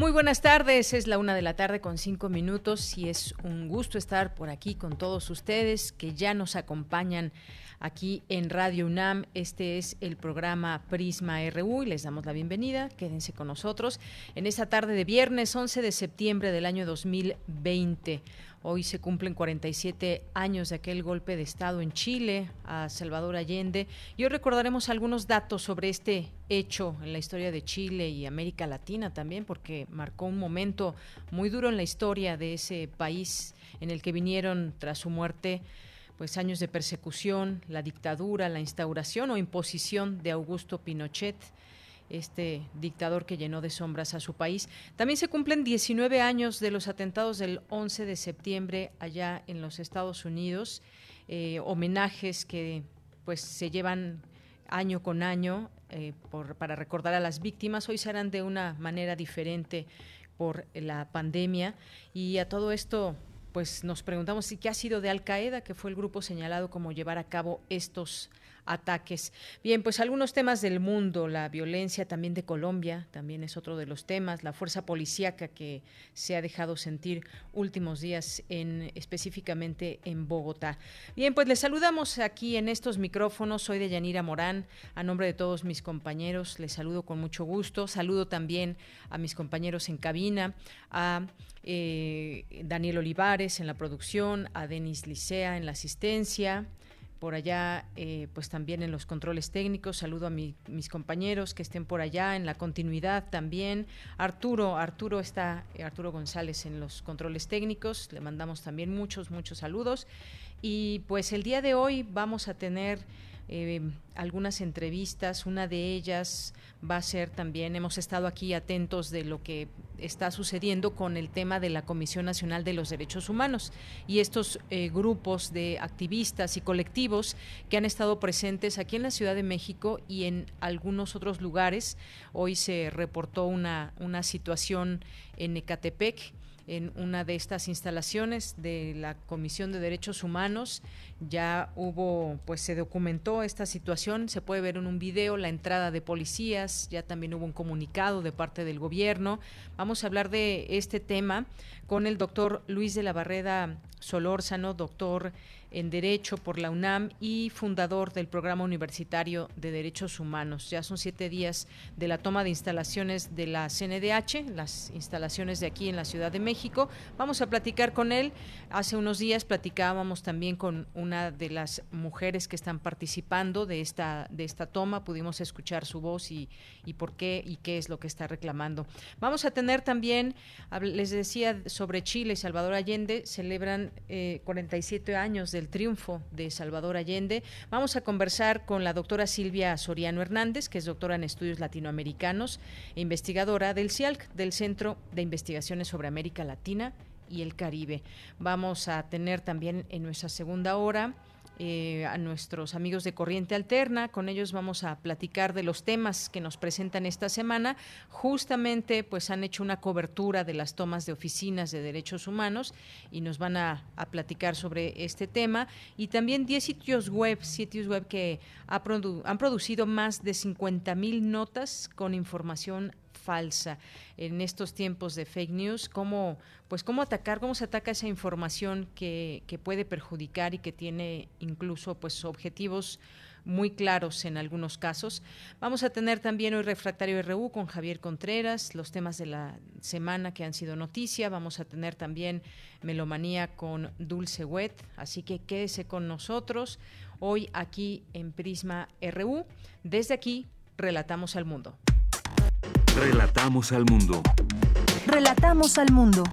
Muy buenas tardes, es la una de la tarde con cinco minutos y es un gusto estar por aquí con todos ustedes que ya nos acompañan aquí en Radio UNAM. Este es el programa Prisma RU y les damos la bienvenida. Quédense con nosotros en esta tarde de viernes 11 de septiembre del año 2020. Hoy se cumplen 47 años de aquel golpe de Estado en Chile a Salvador Allende y hoy recordaremos algunos datos sobre este hecho en la historia de Chile y América Latina también, porque marcó un momento muy duro en la historia de ese país en el que vinieron tras su muerte pues años de persecución, la dictadura, la instauración o imposición de Augusto Pinochet este dictador que llenó de sombras a su país. También se cumplen 19 años de los atentados del 11 de septiembre allá en los Estados Unidos, eh, homenajes que pues se llevan año con año eh, para recordar a las víctimas. Hoy se harán de una manera diferente por la pandemia y a todo esto pues nos preguntamos si qué ha sido de Al Qaeda, que fue el grupo señalado como llevar a cabo estos ataques. Bien, pues algunos temas del mundo, la violencia también de Colombia, también es otro de los temas, la fuerza policíaca que se ha dejado sentir últimos días en específicamente en Bogotá. Bien, pues les saludamos aquí en estos micrófonos. Soy de Yanira Morán, a nombre de todos mis compañeros, les saludo con mucho gusto. Saludo también a mis compañeros en cabina, a eh, Daniel Olivares en la producción, a Denis Licea en la asistencia, por allá, eh, pues también en los controles técnicos. Saludo a mis compañeros que estén por allá en la continuidad también. Arturo, Arturo está, eh, Arturo González en los controles técnicos. Le mandamos también muchos, muchos saludos. Y pues el día de hoy vamos a tener eh, algunas entrevistas. Una de ellas va a ser también, hemos estado aquí atentos de lo que está sucediendo con el tema de la Comisión Nacional de los Derechos Humanos y estos eh, grupos de activistas y colectivos que han estado presentes aquí en la Ciudad de México y en algunos otros lugares. Hoy se reportó una, una situación en Ecatepec en una de estas instalaciones de la Comisión de Derechos Humanos. Ya hubo, pues se documentó esta situación, se puede ver en un video la entrada de policías, ya también hubo un comunicado de parte del gobierno. Vamos a hablar de este tema con el doctor Luis de la Barreda Solórzano, doctor en Derecho por la UNAM y fundador del Programa Universitario de Derechos Humanos. Ya son siete días de la toma de instalaciones de la CNDH, las instalaciones de aquí en la Ciudad de México. Vamos a platicar con él. Hace unos días platicábamos también con una de las mujeres que están participando de esta, de esta toma. Pudimos escuchar su voz y, y por qué y qué es lo que está reclamando. Vamos a tener también, les decía, sobre Chile Salvador Allende, celebran 47 eh, años de el triunfo de Salvador Allende. Vamos a conversar con la doctora Silvia Soriano Hernández, que es doctora en estudios latinoamericanos e investigadora del CIALC, del Centro de Investigaciones sobre América Latina y el Caribe. Vamos a tener también en nuestra segunda hora eh, a nuestros amigos de Corriente Alterna. Con ellos vamos a platicar de los temas que nos presentan esta semana. Justamente, pues han hecho una cobertura de las tomas de oficinas de derechos humanos y nos van a, platicar sobre este tema. Y también 10 sitios web, sitios web que han producido más de 50 mil notas con información falsa en estos tiempos de fake news, cómo, pues cómo atacar, cómo se ataca esa información que, que puede perjudicar y que tiene incluso pues objetivos muy claros en algunos casos. Vamos a tener también hoy Refractario RU con Javier Contreras, los temas de la semana que han sido noticia. Vamos a tener también Melomanía con Dulce Wet, así que quédese con nosotros hoy aquí en Prisma RU. Desde aquí, relatamos al mundo. Relatamos al mundo. Relatamos al mundo.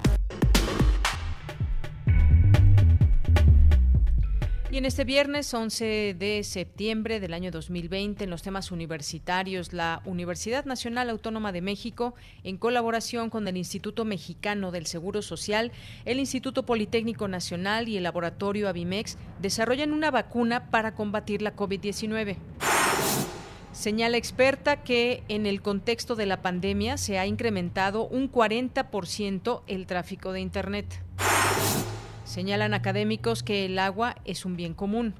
Y en este viernes 11 de septiembre del año 2020, en los temas universitarios, la Universidad Nacional Autónoma de México, en colaboración con el Instituto Mexicano del Seguro Social, el Instituto Politécnico Nacional y el Laboratorio Avimex, desarrollan una vacuna para combatir la COVID-19. Señala experta que en el contexto de la pandemia se ha incrementado un 40% el tráfico de Internet. Señalan académicos que el agua es un bien común.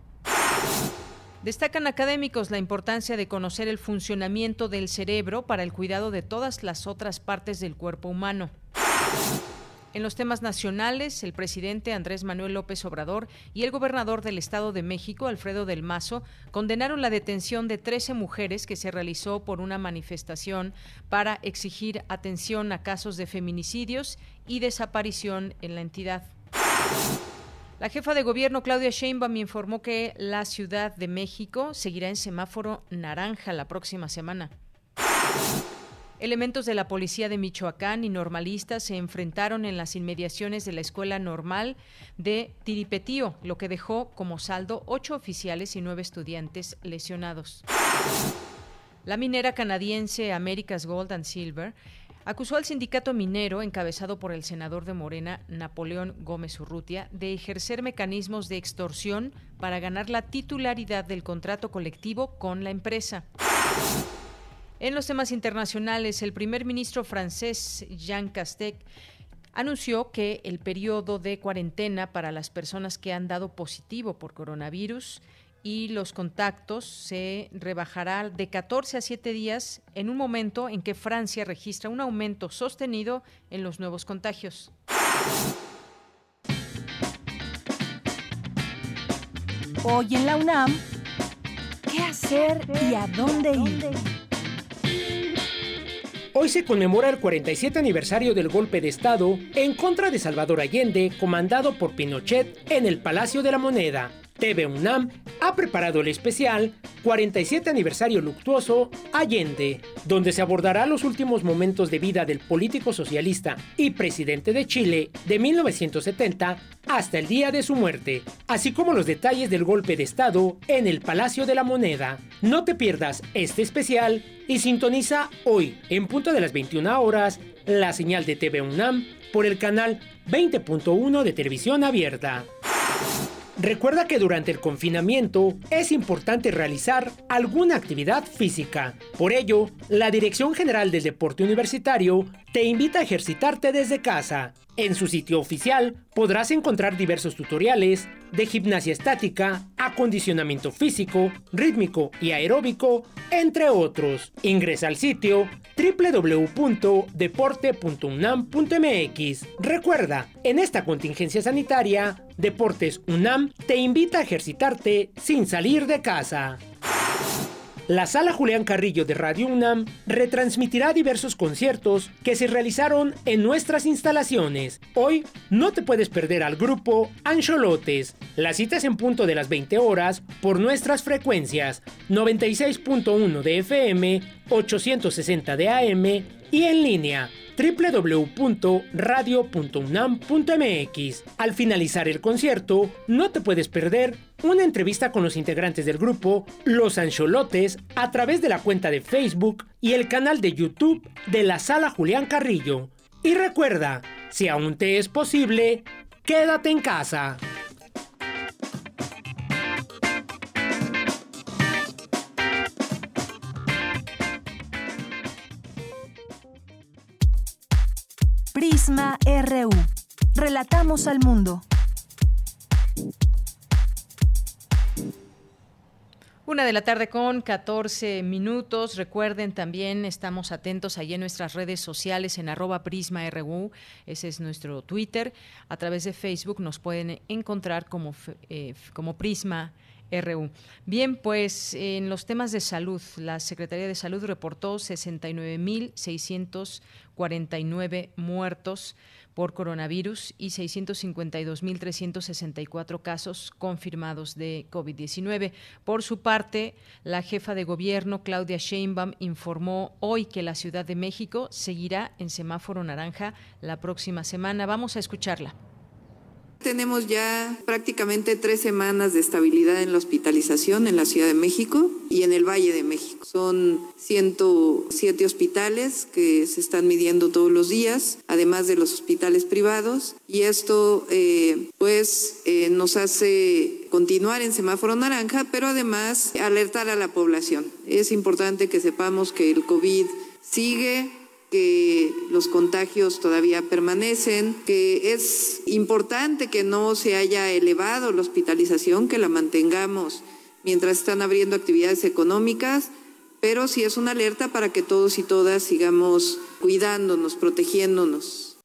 Destacan académicos la importancia de conocer el funcionamiento del cerebro para el cuidado de todas las otras partes del cuerpo humano. En los temas nacionales, el presidente Andrés Manuel López Obrador y el gobernador del Estado de México, Alfredo del Mazo, condenaron la detención de 13 mujeres que se realizó por una manifestación para exigir atención a casos de feminicidios y desaparición en la entidad. La jefa de gobierno Claudia Sheinbaum informó que la Ciudad de México seguirá en semáforo naranja la próxima semana. Elementos de la policía de Michoacán y normalistas se enfrentaron en las inmediaciones de la escuela normal de Tiripetío, lo que dejó como saldo ocho oficiales y nueve estudiantes lesionados. La minera canadiense America's Gold and Silver acusó al sindicato minero, encabezado por el senador de Morena, Napoleón Gómez Urrutia, de ejercer mecanismos de extorsión para ganar la titularidad del contrato colectivo con la empresa. En los temas internacionales, el primer ministro francés Jean Castex anunció que el periodo de cuarentena para las personas que han dado positivo por coronavirus y los contactos se rebajará de 14 a 7 días en un momento en que Francia registra un aumento sostenido en los nuevos contagios. Hoy en la UNAM, ¿qué hacer y a dónde ir? Hoy se conmemora el 47 aniversario del golpe de Estado en contra de Salvador Allende, comandado por Pinochet en el Palacio de la Moneda. TV UNAM ha preparado el especial 47 aniversario luctuoso Allende, donde se abordará los últimos momentos de vida del político socialista y presidente de Chile de 1970 hasta el día de su muerte, así como los detalles del golpe de Estado en el Palacio de la Moneda. No te pierdas este especial y sintoniza hoy, en punto de las 21 horas, la señal de TV UNAM por el canal 20.1 de televisión abierta. Recuerda que durante el confinamiento es importante realizar alguna actividad física. Por ello, la Dirección General del Deporte Universitario te invita a ejercitarte desde casa. En su sitio oficial podrás encontrar diversos tutoriales de gimnasia estática, acondicionamiento físico, rítmico y aeróbico, entre otros. Ingresa al sitio www.deporte.unam.mx. Recuerda, en esta contingencia sanitaria, Deportes UNAM te invita a ejercitarte sin salir de casa. La sala Julián Carrillo de Radio UNAM retransmitirá diversos conciertos que se realizaron en nuestras instalaciones. Hoy no te puedes perder al grupo Ancholotes. Las citas en punto de las 20 horas por nuestras frecuencias 96.1 de FM, 860 de AM y en línea www.radio.unam.mx. Al finalizar el concierto, no te puedes perder una entrevista con los integrantes del grupo Los Ancholotes a través de la cuenta de Facebook y el canal de YouTube de la Sala Julián Carrillo. Y recuerda, si aún te es posible, quédate en casa. Prisma RU. Relatamos al mundo. Una de la tarde con 14 minutos. Recuerden también, estamos atentos allí en nuestras redes sociales en arroba Prisma RU. Ese es nuestro Twitter. A través de Facebook nos pueden encontrar como, eh, como Prisma RU. Bien, pues en los temas de salud, la Secretaría de Salud reportó 69.649 muertos por coronavirus y 652.364 casos confirmados de COVID-19. Por su parte, la jefa de gobierno, Claudia Sheinbaum, informó hoy que la Ciudad de México seguirá en semáforo naranja la próxima semana. Vamos a escucharla tenemos ya prácticamente tres semanas de estabilidad en la hospitalización en la Ciudad de México y en el Valle de México. Son 107 hospitales que se están midiendo todos los días, además de los hospitales privados, y esto eh, pues eh, nos hace continuar en semáforo naranja, pero además alertar a la población. Es importante que sepamos que el COVID sigue, que los contagios todavía permanecen, que es importante que no se haya elevado la hospitalización, que la mantengamos mientras están abriendo actividades económicas, pero sí es una alerta para que todos y todas sigamos cuidándonos, protegiéndonos.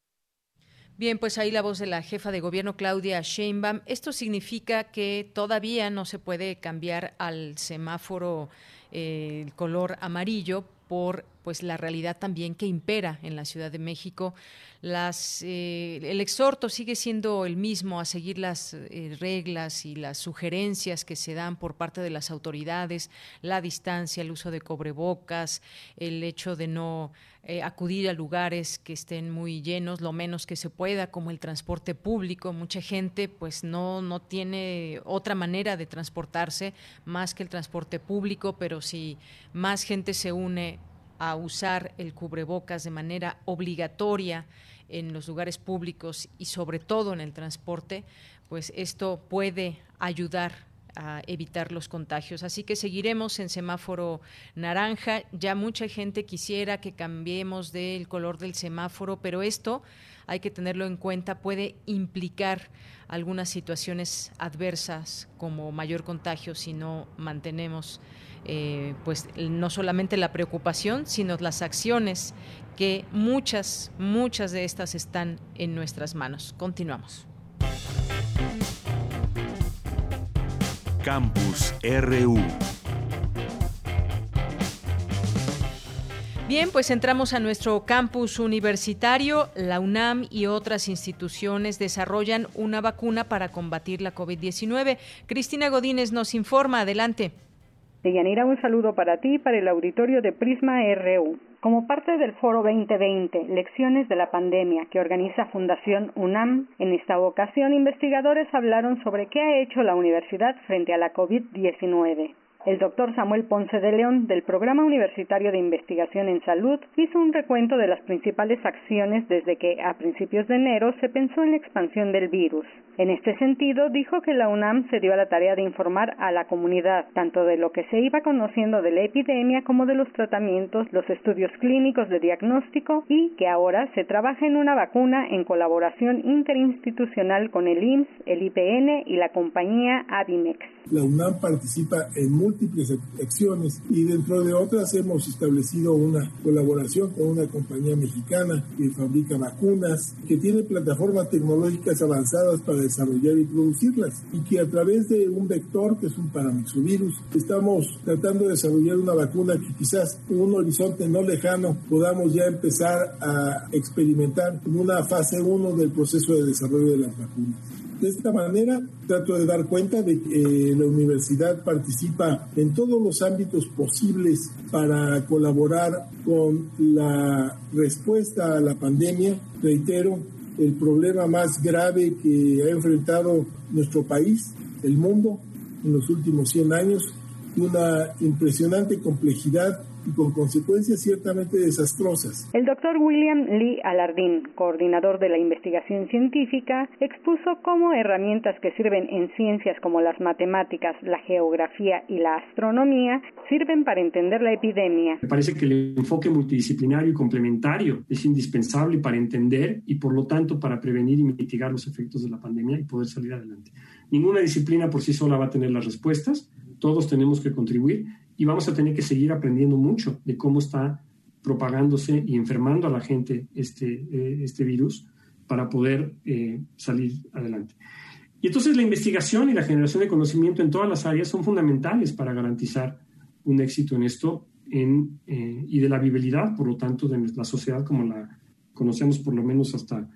Bien, pues ahí la voz de la jefa de gobierno Claudia Sheinbaum. Esto significa que todavía no se puede cambiar al semáforo eh, color amarillo por pues la realidad también que impera en la Ciudad de México. Las, eh, el exhorto sigue siendo el mismo a seguir las eh, reglas y las sugerencias que se dan por parte de las autoridades, la distancia, el uso de cobrebocas, el hecho de no eh, acudir a lugares que estén muy llenos, lo menos que se pueda, como el transporte público. Mucha gente pues no, no tiene otra manera de transportarse más que el transporte público, pero si más gente se une a usar el cubrebocas de manera obligatoria en los lugares públicos y sobre todo en el transporte, pues esto puede ayudar a evitar los contagios. Así que seguiremos en semáforo naranja. Ya mucha gente quisiera que cambiemos del color del semáforo, pero esto hay que tenerlo en cuenta, puede implicar algunas situaciones adversas como mayor contagio si no mantenemos eh, pues no solamente la preocupación, sino las acciones que muchas, muchas de estas están en nuestras manos. Continuamos. Campus RU. Bien, pues entramos a nuestro campus universitario. La UNAM y otras instituciones desarrollan una vacuna para combatir la COVID-19. Cristina Godínez nos informa. Adelante. Deyanira, un saludo para ti y para el auditorio de Prisma RU. Como parte del Foro 2020, Lecciones de la Pandemia, que organiza Fundación UNAM, en esta ocasión investigadores hablaron sobre qué ha hecho la universidad frente a la COVID-19. El doctor Samuel Ponce de León, del Programa Universitario de Investigación en Salud, hizo un recuento de las principales acciones desde que, a principios de enero, se pensó en la expansión del virus. En este sentido, dijo que la UNAM se dio a la tarea de informar a la comunidad tanto de lo que se iba conociendo de la epidemia como de los tratamientos, los estudios clínicos de diagnóstico y que ahora se trabaja en una vacuna en colaboración interinstitucional con el IMSS, el IPN y la compañía Adimex. La UNAM participa en múltiples acciones y dentro de otras hemos establecido una colaboración con una compañía mexicana que fabrica vacunas, que tiene plataformas tecnológicas avanzadas para desarrollar y producirlas y que a través de un vector que es un paramexovirus estamos tratando de desarrollar una vacuna que quizás en un horizonte no lejano podamos ya empezar a experimentar en una fase 1 del proceso de desarrollo de las vacunas. De esta manera trato de dar cuenta de que eh, la universidad participa en todos los ámbitos posibles para colaborar con la respuesta a la pandemia. Reitero, el problema más grave que ha enfrentado nuestro país, el mundo, en los últimos 100 años, una impresionante complejidad y con consecuencias ciertamente desastrosas. El doctor William Lee Alardín, coordinador de la investigación científica, expuso cómo herramientas que sirven en ciencias como las matemáticas, la geografía y la astronomía sirven para entender la epidemia. Me parece que el enfoque multidisciplinario y complementario es indispensable para entender y por lo tanto para prevenir y mitigar los efectos de la pandemia y poder salir adelante. Ninguna disciplina por sí sola va a tener las respuestas, todos tenemos que contribuir y vamos a tener que seguir aprendiendo mucho de cómo está propagándose y enfermando a la gente este, eh, este virus para poder eh, salir adelante. Y entonces la investigación y la generación de conocimiento en todas las áreas son fundamentales para garantizar un éxito en esto en, eh, y de la viabilidad, por lo tanto, de la sociedad como la conocemos por lo menos hasta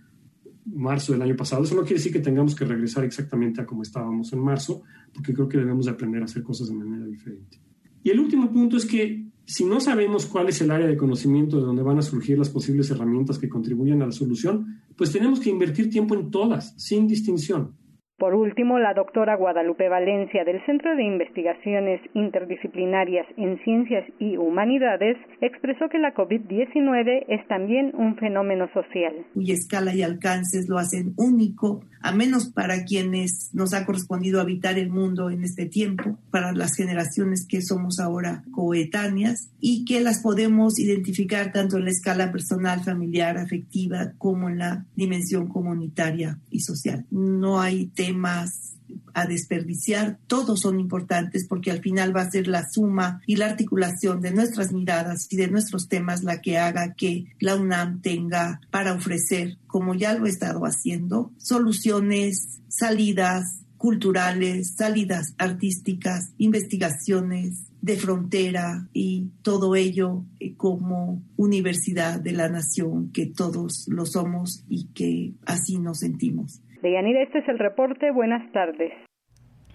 marzo del año pasado. Eso no quiere decir que tengamos que regresar exactamente a como estábamos en marzo, porque creo que debemos de aprender a hacer cosas de manera diferente. Y el último punto es que si no sabemos cuál es el área de conocimiento de donde van a surgir las posibles herramientas que contribuyan a la solución, pues tenemos que invertir tiempo en todas, sin distinción. Por último, la doctora Guadalupe Valencia del Centro de Investigaciones Interdisciplinarias en Ciencias y Humanidades expresó que la COVID-19 es también un fenómeno social. Cuya escala y alcances lo hacen único, a menos para quienes nos ha correspondido habitar el mundo en este tiempo, para las generaciones que somos ahora coetáneas y que las podemos identificar tanto en la escala personal, familiar, afectiva, como en la dimensión comunitaria y social. No hay temas a desperdiciar, todos son importantes porque al final va a ser la suma y la articulación de nuestras miradas y de nuestros temas la que haga que la UNAM tenga para ofrecer, como ya lo he estado haciendo, soluciones, salidas culturales, salidas artísticas, investigaciones de frontera y todo ello eh, como universidad de la nación que todos lo somos y que así nos sentimos. Deyanira, este es el reporte. Buenas tardes.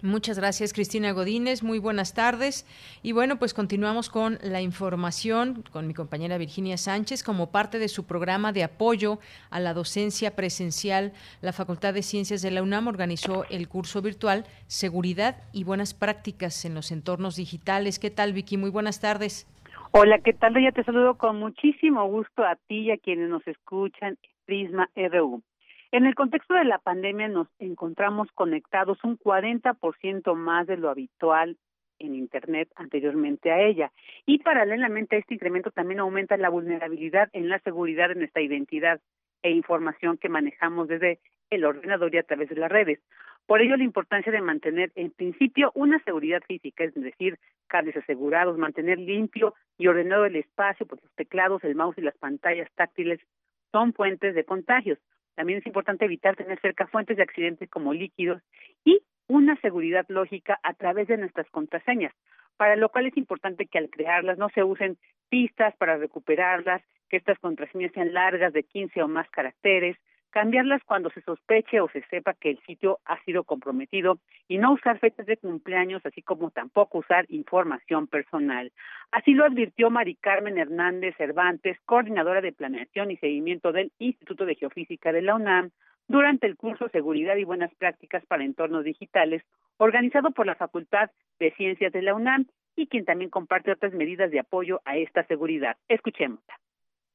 Muchas gracias, Cristina Godínez. Muy buenas tardes. Y bueno, pues continuamos con la información con mi compañera Virginia Sánchez. Como parte de su programa de apoyo a la docencia presencial, la Facultad de Ciencias de la UNAM organizó el curso virtual Seguridad y Buenas Prácticas en los Entornos Digitales. ¿Qué tal, Vicky? Muy buenas tardes. Hola, ¿qué tal? Ya te saludo con muchísimo gusto a ti y a quienes nos escuchan Prisma RU. En el contexto de la pandemia nos encontramos conectados un 40% más de lo habitual en Internet anteriormente a ella. Y paralelamente a este incremento también aumenta la vulnerabilidad en la seguridad de nuestra identidad e información que manejamos desde el ordenador y a través de las redes. Por ello, la importancia de mantener, en principio, una seguridad física, es decir, cables asegurados, mantener limpio y ordenado el espacio, porque los teclados, el mouse y las pantallas táctiles son fuentes de contagios. También es importante evitar tener cerca fuentes de accidentes como líquidos y una seguridad lógica a través de nuestras contraseñas, para lo cual es importante que al crearlas no se usen pistas para recuperarlas, que estas contraseñas sean largas de 15 o más caracteres, cambiarlas cuando se sospeche o se sepa que el sitio ha sido comprometido y no usar fechas de cumpleaños, así como tampoco usar información personal. Así lo advirtió Mari Carmen Hernández Cervantes, coordinadora de planeación y seguimiento del Instituto de Geofísica de la UNAM, durante el curso Seguridad y Buenas Prácticas para Entornos Digitales, organizado por la Facultad de Ciencias de la UNAM y quien también comparte otras medidas de apoyo a esta seguridad. Escuchémosla.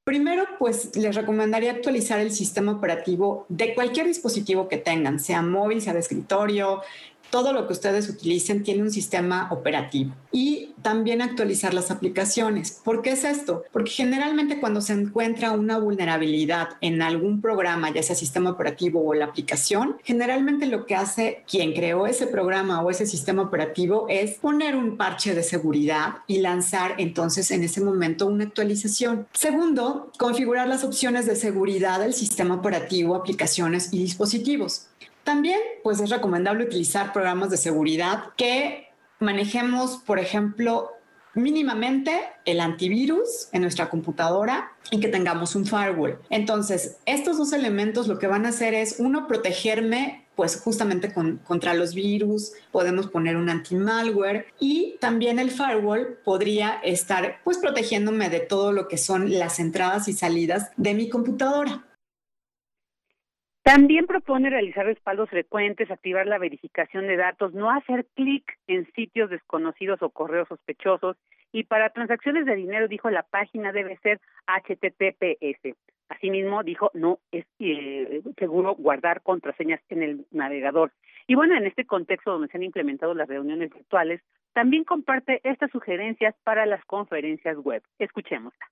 Primero, pues les recomendaría actualizar el sistema operativo de cualquier dispositivo que tengan, sea móvil, sea de escritorio, todo lo que ustedes utilicen tiene un sistema operativo y también actualizar las aplicaciones. ¿Por qué es esto? Porque generalmente cuando se encuentra una vulnerabilidad en algún programa, ya sea sistema operativo o la aplicación, generalmente lo que hace quien creó ese programa o ese sistema operativo es poner un parche de seguridad y lanzar entonces en ese momento una actualización. Segundo, configurar las opciones de seguridad del sistema operativo, aplicaciones y dispositivos. También, pues es recomendable utilizar programas de seguridad que manejemos, por ejemplo, mínimamente el antivirus en nuestra computadora y que tengamos un firewall. Entonces, estos dos elementos lo que van a hacer es, uno, protegerme pues justamente contra los virus, podemos poner un anti-malware y también el firewall podría estar pues protegiéndome de todo lo que son las entradas y salidas de mi computadora. También propone realizar respaldos frecuentes, activar la verificación de datos, no hacer clic en sitios desconocidos o correos sospechosos y para transacciones de dinero, dijo, la página debe ser HTTPS. Asimismo, dijo, no es eh, seguro guardar contraseñas en el navegador. Y bueno, en este contexto donde se han implementado las reuniones virtuales, también comparte estas sugerencias para las conferencias web. Escuchémosla.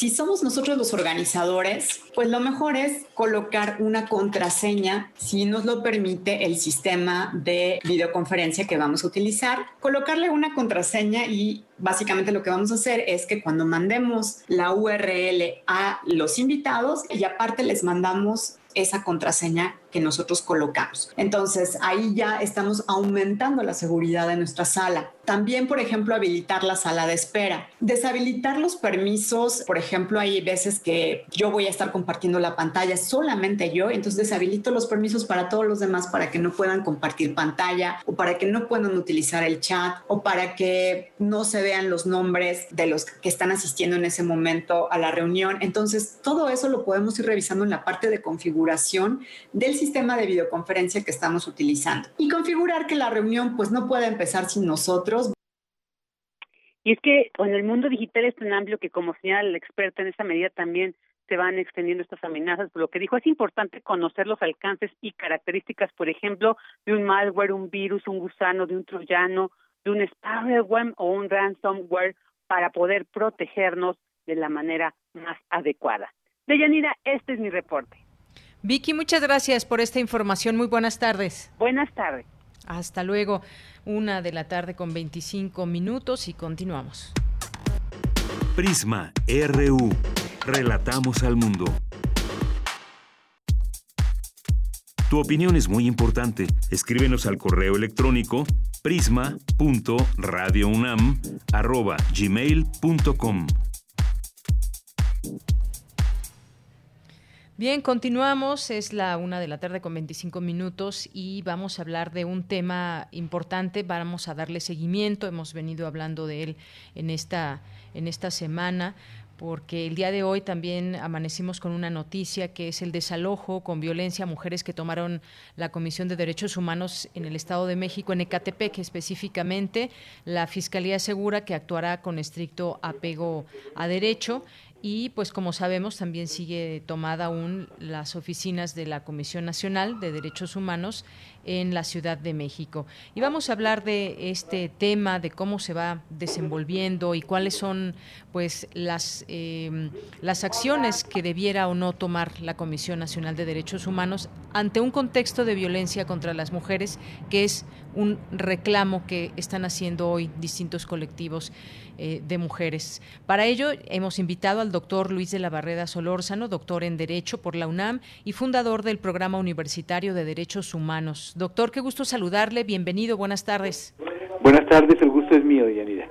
Si somos nosotros los organizadores, pues lo mejor es colocar una contraseña, si nos lo permite el sistema de videoconferencia que vamos a utilizar. Colocarle una contraseña y básicamente lo que vamos a hacer es que cuando mandemos la URL a los invitados y aparte les mandamos esa contraseña que nosotros colocamos. Entonces, ahí ya estamos aumentando la seguridad de nuestra sala. También, por ejemplo, habilitar la sala de espera. Deshabilitar los permisos, por ejemplo, hay veces que yo voy a estar compartiendo la pantalla solamente yo, entonces deshabilito los permisos para todos los demás para que no puedan compartir pantalla o para que no puedan utilizar el chat o para que no se vean los nombres de los que están asistiendo en ese momento a la reunión. Entonces, todo eso lo podemos ir revisando en la parte de configuración del sistema de videoconferencia que estamos utilizando y configurar que la reunión pues no pueda empezar sin nosotros y es que en el mundo digital es tan amplio que, como señala el experta, en esa medida también se van extendiendo estas amenazas. Por lo que dijo, es importante conocer los alcances y características, por ejemplo, de un malware, un virus, un gusano, de un troyano, de un spyware o un ransomware para poder protegernos de la manera más adecuada. Deyanira, este es mi reporte. Vicky, muchas gracias por esta información. Muy buenas tardes. Buenas tardes. Hasta luego. Una de la tarde con 25 minutos y continuamos. Prisma RU. Relatamos al mundo. Tu opinión es muy importante. Escríbenos al correo electrónico prisma.radiounam@gmail.com. Bien, continuamos. Es la una de la tarde con 25 minutos y vamos a hablar de un tema importante. Vamos a darle seguimiento. Hemos venido hablando de él en esta, en esta semana porque el día de hoy también amanecimos con una noticia que es el desalojo con violencia a mujeres que tomaron la Comisión de Derechos Humanos en el Estado de México, en Ecatepec específicamente. La Fiscalía asegura que actuará con estricto apego a derecho y pues como sabemos también sigue tomada aún las oficinas de la Comisión Nacional de Derechos Humanos en la Ciudad de México. Y vamos a hablar de este tema, de cómo se va desenvolviendo y cuáles son pues las, em, las acciones que debiera o no tomar la Comisión Nacional de Derechos Humanos ante un contexto de violencia contra las mujeres que es un reclamo que están haciendo hoy distintos colectivos eh, de mujeres. Para ello hemos invitado al doctor Luis de la Barreda Solórzano, doctor en Derecho por la UNAM y fundador del Programa Universitario de Derechos Humanos. Doctor, qué gusto saludarle, bienvenido, buenas tardes. Buenas tardes, el gusto es mío, Yanira.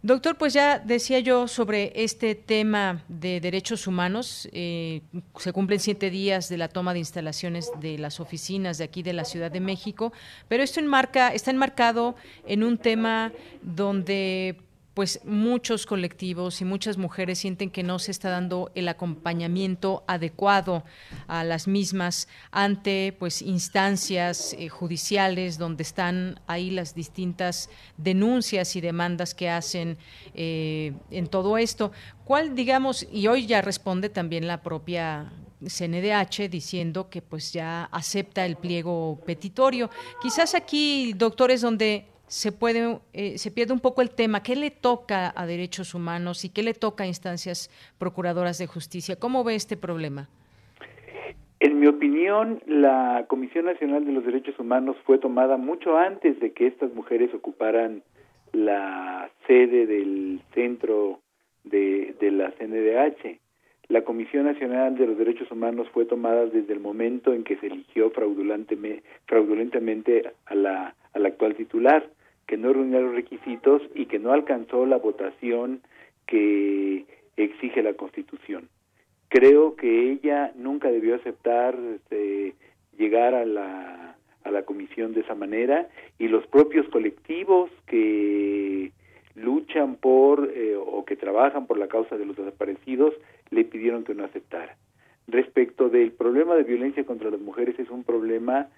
Doctor, pues ya decía yo sobre este tema de derechos humanos. Eh, se cumplen siete días de la toma de instalaciones de las oficinas de aquí de la Ciudad de México, pero esto enmarca, está enmarcado en un tema donde pues muchos colectivos y muchas mujeres sienten que no se está dando el acompañamiento adecuado a las mismas ante pues instancias eh, judiciales donde están ahí las distintas denuncias y demandas que hacen eh, en todo esto. ¿Cuál, digamos, y hoy ya responde también la propia CNDH diciendo que pues ya acepta el pliego petitorio. Quizás aquí, doctores, donde se puede eh, se pierde un poco el tema qué le toca a derechos humanos y qué le toca a instancias procuradoras de justicia cómo ve este problema en mi opinión la Comisión Nacional de los Derechos Humanos fue tomada mucho antes de que estas mujeres ocuparan la sede del centro de, de la CNDH la Comisión Nacional de los Derechos Humanos fue tomada desde el momento en que se eligió fraudulentamente, fraudulentamente a la, a la actual titular que no reunía los requisitos y que no alcanzó la votación que exige la Constitución. Creo que ella nunca debió aceptar este, llegar a la, a la comisión de esa manera y los propios colectivos que luchan por eh, o que trabajan por la causa de los desaparecidos le pidieron que no aceptara. Respecto del problema de violencia contra las mujeres es un problema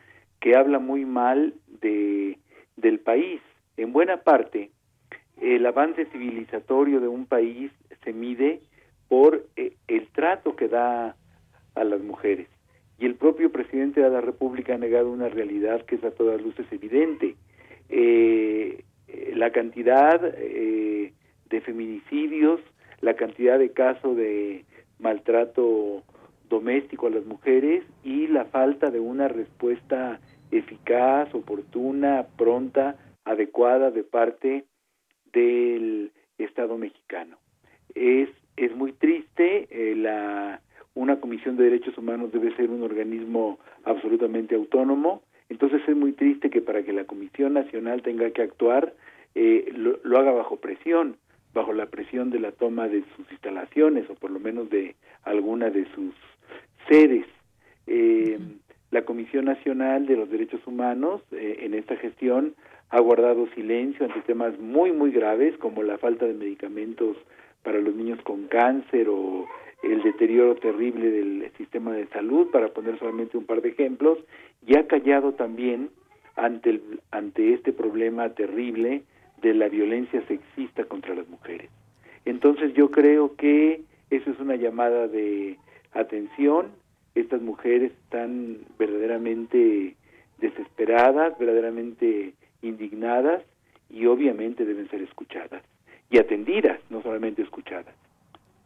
que habla muy mal de del país en buena parte, el avance civilizatorio de un país se mide por eh, el trato que da a las mujeres. Y el propio presidente de la República ha negado una realidad que es a todas luces evidente. Eh, la cantidad eh, de feminicidios, la cantidad de casos de maltrato doméstico a las mujeres y la falta de una respuesta eficaz, oportuna, pronta adecuada de parte del Estado mexicano. Es, es muy triste eh, la una comisión de derechos humanos debe ser un organismo absolutamente autónomo. Entonces es muy triste que para que la Comisión Nacional tenga que actuar, eh, lo, haga bajo presión, bajo la presión de la toma de sus instalaciones o por lo menos de alguna de sus sedes. Eh, la Comisión Nacional de los Derechos Humanos eh, en esta gestión ha guardado silencio ante temas muy, muy graves como la falta de medicamentos para los niños con cáncer o el deterioro terrible del sistema de salud, para poner solamente un par de ejemplos, y ha callado también ante, el, ante este problema terrible de la violencia sexista contra las mujeres. Entonces yo creo que eso es una llamada de atención. Estas mujeres están verdaderamente desesperadas, verdaderamente indignadas y obviamente deben ser escuchadas y atendidas, no solamente escuchadas.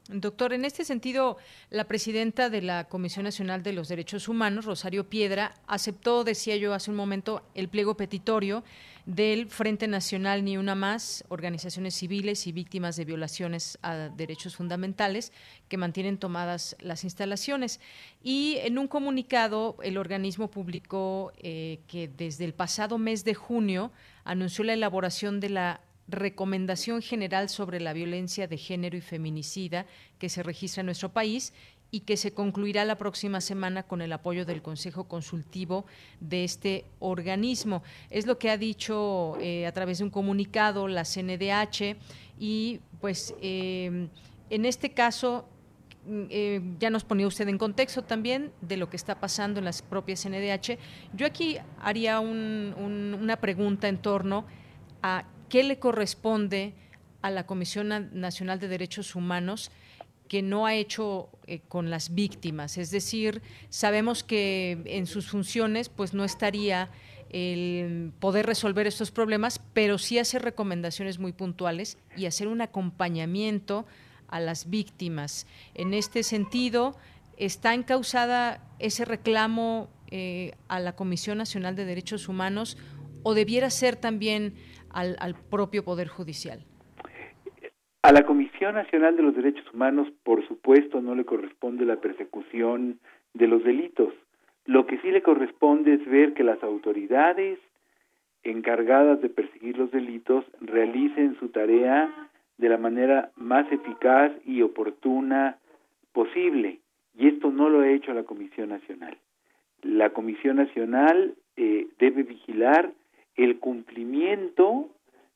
Doctor, en este sentido, la presidenta de la Comisión Nacional de los Derechos Humanos, Rosario Piedra, aceptó, decía yo hace un momento, el pliego petitorio del Frente Nacional Ni Una Más, organizaciones civiles y víctimas de violaciones a derechos fundamentales que mantienen tomadas las instalaciones. Y en un comunicado, el organismo publicó eh, que desde el pasado mes de junio anunció la elaboración de la Recomendación General sobre la Violencia de Género y Feminicida que se registra en nuestro país y que se concluirá la próxima semana con el apoyo del Consejo Consultivo de este organismo. Es lo que ha dicho eh, a través de un comunicado la CNDH y pues eh, en este caso mm, eh, ya nos ponía usted en contexto también de lo que está pasando en las propias CNDH. Yo aquí haría una pregunta en torno a ¿qué le corresponde a la Comisión Nacional de Derechos Humanos que no ha hecho eh, con las víctimas? Es decir, sabemos que en sus funciones pues no estaría el poder resolver estos problemas, pero sí hacer recomendaciones muy puntuales y hacer un acompañamiento a las víctimas. En este sentido, ¿está encausada ese reclamo eh, a la Comisión Nacional de Derechos Humanos o debiera ser también al, propio Poder Judicial? A la Comisión Nacional de los Derechos Humanos, por supuesto, no le corresponde la persecución de los delitos. Lo que sí le corresponde es ver que las autoridades encargadas de perseguir los delitos realicen su tarea de la manera más eficaz y oportuna posible. Y esto no lo ha hecho la Comisión Nacional. La Comisión Nacional eh, debe vigilar el cumplimiento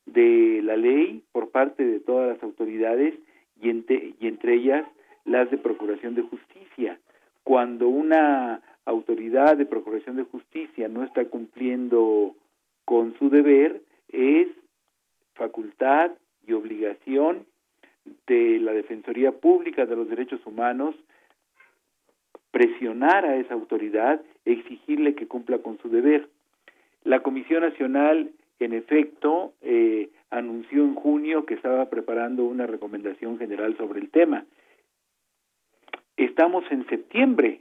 de la ley por parte de todas las autoridades y, entre ellas las de Procuración de Justicia. Cuando una autoridad de Procuración de Justicia no está cumpliendo con su deber, es facultad y obligación de la Defensoría Pública de los Derechos Humanos presionar a esa autoridad, exigirle que cumpla con su deber. La Comisión Nacional, en efecto, eh, anunció en junio que estaba preparando una recomendación general sobre el tema. Estamos en septiembre.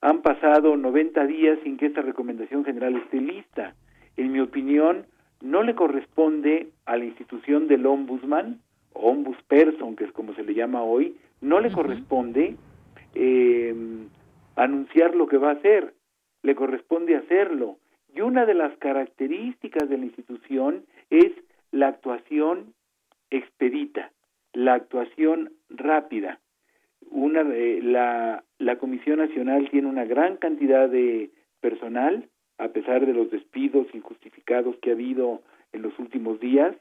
Han pasado 90 días sin que esta recomendación general esté lista. En mi opinión, no le corresponde a la institución del ombudsman, o ombudsperson, que es como se le llama hoy, no le corresponde eh, anunciar lo que va a hacer, le corresponde hacerlo. Y una de las características de la institución es la actuación expedita, la actuación rápida. Una, la, la Comisión Nacional tiene una gran cantidad de personal, a pesar de los despidos injustificados que ha habido en los últimos días,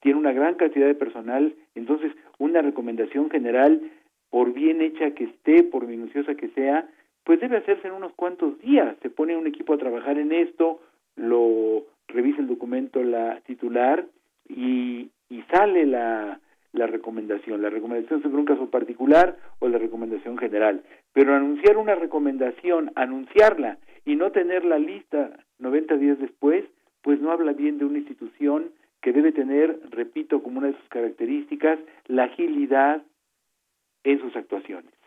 tiene una gran cantidad de personal, entonces una recomendación general, por bien hecha que esté, por minuciosa que sea, pues debe hacerse en unos cuantos días. Se pone un equipo a trabajar en esto, lo revisa el documento la titular y, y sale la, la recomendación, la recomendación sobre un caso particular o la recomendación general. Pero anunciar una recomendación, anunciarla y no tenerla lista 90 días después, pues no habla bien de una institución que debe tener, repito, como una de sus características, la agilidad en sus actuaciones.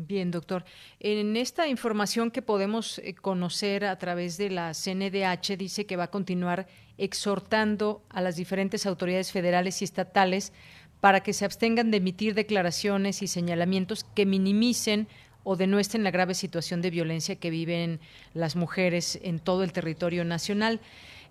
Bien, doctor. En esta información que podemos eh, conocer a través de la CNDH dice que va a continuar exhortando a las diferentes autoridades federales y estatales para que se abstengan de emitir declaraciones y señalamientos que minimicen o denuestren la grave situación de violencia que viven las mujeres en todo el territorio nacional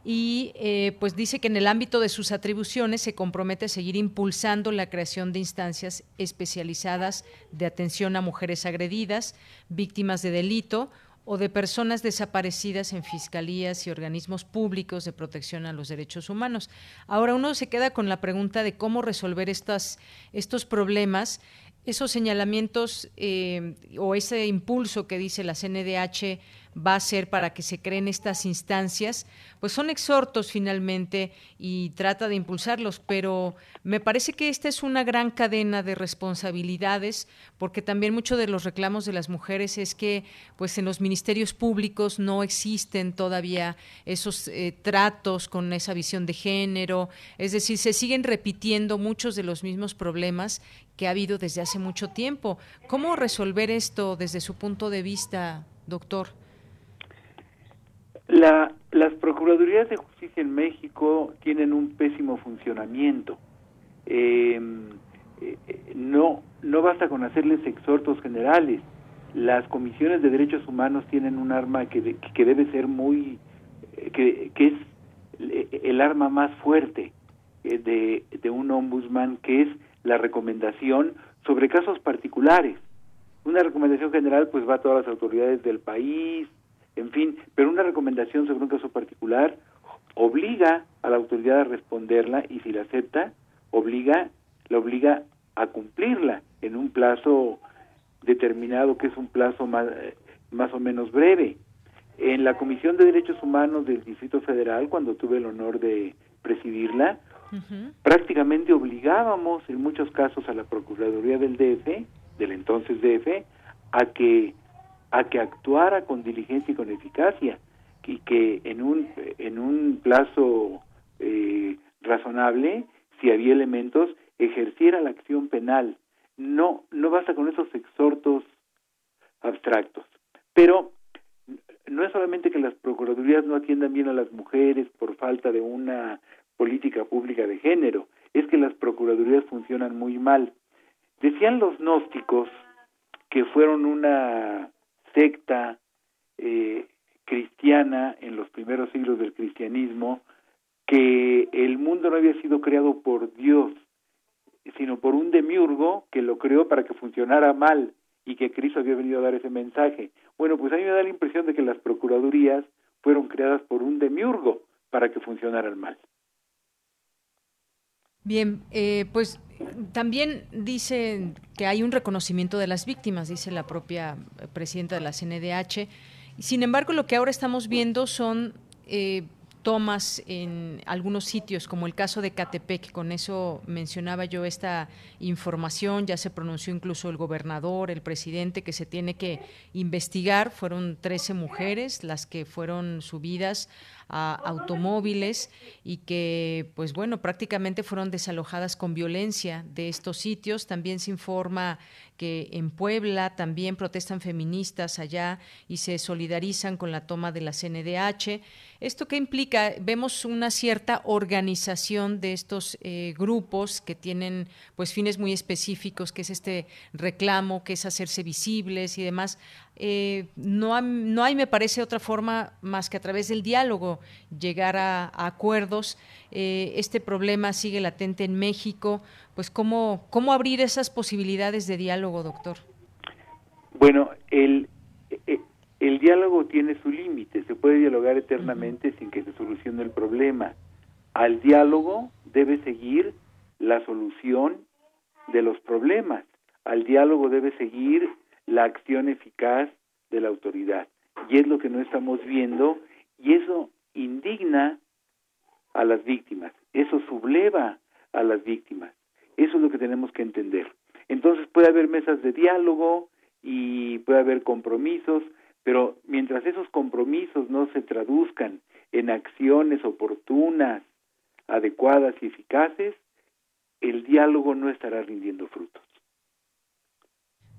y eh, pues dice que en el ámbito de sus atribuciones se compromete a seguir impulsando la creación de instancias especializadas de atención a mujeres agredidas, víctimas de delito o de personas desaparecidas en fiscalías y organismos públicos de protección a los derechos humanos. Ahora uno se queda con la pregunta de cómo resolver estas, estos problemas esos señalamientos eh, o ese impulso que dice la CNDH va a ser para que se creen estas instancias, pues son exhortos finalmente y trata de impulsarlos, pero me parece que esta es una gran cadena de responsabilidades, porque también muchos de los reclamos de las mujeres es que pues en los ministerios públicos no existen todavía esos eh, tratos con esa visión de género, es decir, se siguen repitiendo muchos de los mismos problemas que ha habido desde hace mucho tiempo. ¿Cómo resolver esto desde su punto de vista, doctor? La, las Procuradurías de Justicia en México tienen un pésimo funcionamiento. Em, eh, no, no basta con hacerles exhortos generales. Las comisiones de derechos humanos tienen un arma que, que debe ser muy, eh, que, que es el arma más fuerte eh, de, de un ombudsman, que es la recomendación sobre casos particulares. Una recomendación general pues va a todas las autoridades del país, en fin, pero una recomendación sobre un caso particular obliga a la autoridad a responderla y si la acepta, obliga, la obliga a cumplirla en un plazo determinado que es un plazo más, más o menos breve. En la Comisión de Derechos Humanos del Distrito Federal, cuando tuve el honor de presidirla, prácticamente obligábamos en muchos casos a la Procuraduría del DF, del entonces DF, a que a que actuara con diligencia y con eficacia y que en un en un plazo eh, razonable si había elementos ejerciera la acción penal. No no basta con esos exhortos abstractos. Pero no es solamente que las procuradurías no atiendan bien a las mujeres por falta de una política pública de género es que las procuradurías funcionan muy mal. Decían los gnósticos que fueron una secta eh, cristiana en los primeros siglos del cristianismo que el mundo no había sido creado por Dios, sino por un demiurgo que lo creó para que funcionara mal y que Cristo había venido a dar ese mensaje. Bueno, pues a mí me da la impresión de que las procuradurías fueron creadas por un demiurgo para que funcionaran mal. Bien, eh, pues también dice que hay un reconocimiento de las víctimas, dice la propia eh, presidenta de la CNDH. Sin embargo, lo que ahora estamos viendo son eh, tomas en algunos sitios, como el caso de Catepec. Con eso mencionaba yo esta información. Ya se pronunció incluso el gobernador, el presidente, que se tiene que investigar. Fueron 13 mujeres las que fueron subidas a automóviles y que, pues bueno, prácticamente fueron desalojadas con violencia de estos sitios. También se informa que en Puebla también protestan feministas allá y se solidarizan con la toma de la CNDH. ¿Esto qué implica? Vemos una cierta organización de estos eh, grupos que tienen pues fines muy específicos, que es este reclamo, que es hacerse visibles y demás. Eh, no, no hay, me parece, otra forma más que a través del diálogo llegar a, acuerdos. Eh, este problema sigue latente en México. Pues, ¿cómo, ¿cómo abrir esas posibilidades de diálogo, doctor? Bueno, el, e, el, diálogo tiene su límite. Se puede dialogar eternamente sin que se solucione el problema. Al diálogo debe seguir la solución de los problemas. Al diálogo debe seguir la acción eficaz de la autoridad. Y es lo que no estamos viendo y eso indigna a las víctimas, eso subleva a las víctimas. Eso es lo que tenemos que entender. Entonces puede haber mesas de diálogo y puede haber compromisos, pero mientras esos compromisos no se traduzcan en acciones oportunas, adecuadas y eficaces, el diálogo no estará rindiendo frutos.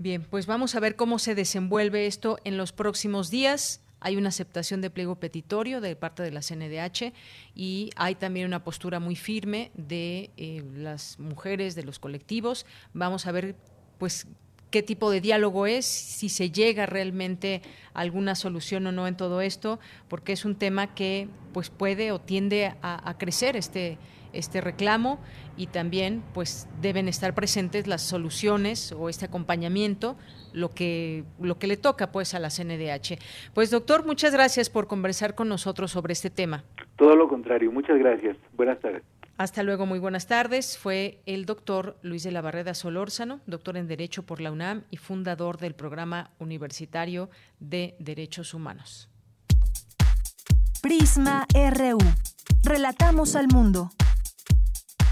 Bien, pues vamos a ver cómo se desenvuelve esto en los próximos días. Hay una aceptación de pliego petitorio de parte de la CNDH y hay también una postura muy firme de eh, las mujeres, de los colectivos. Vamos a ver, pues, qué tipo de diálogo es, si se llega realmente a alguna solución o no en todo esto, porque es un tema que pues puede o tiende a, crecer este este reclamo y también pues deben estar presentes las soluciones o este acompañamiento lo que lo que le toca pues a la CNDH. Pues doctor, muchas gracias por conversar con nosotros sobre este tema. Todo lo contrario, muchas gracias. Buenas tardes. Hasta luego, muy buenas tardes. Fue el doctor Luis de la Barreda Solórzano, doctor en Derecho por la UNAM y fundador del Programa Universitario de Derechos Humanos. Prisma RU. Relatamos al mundo.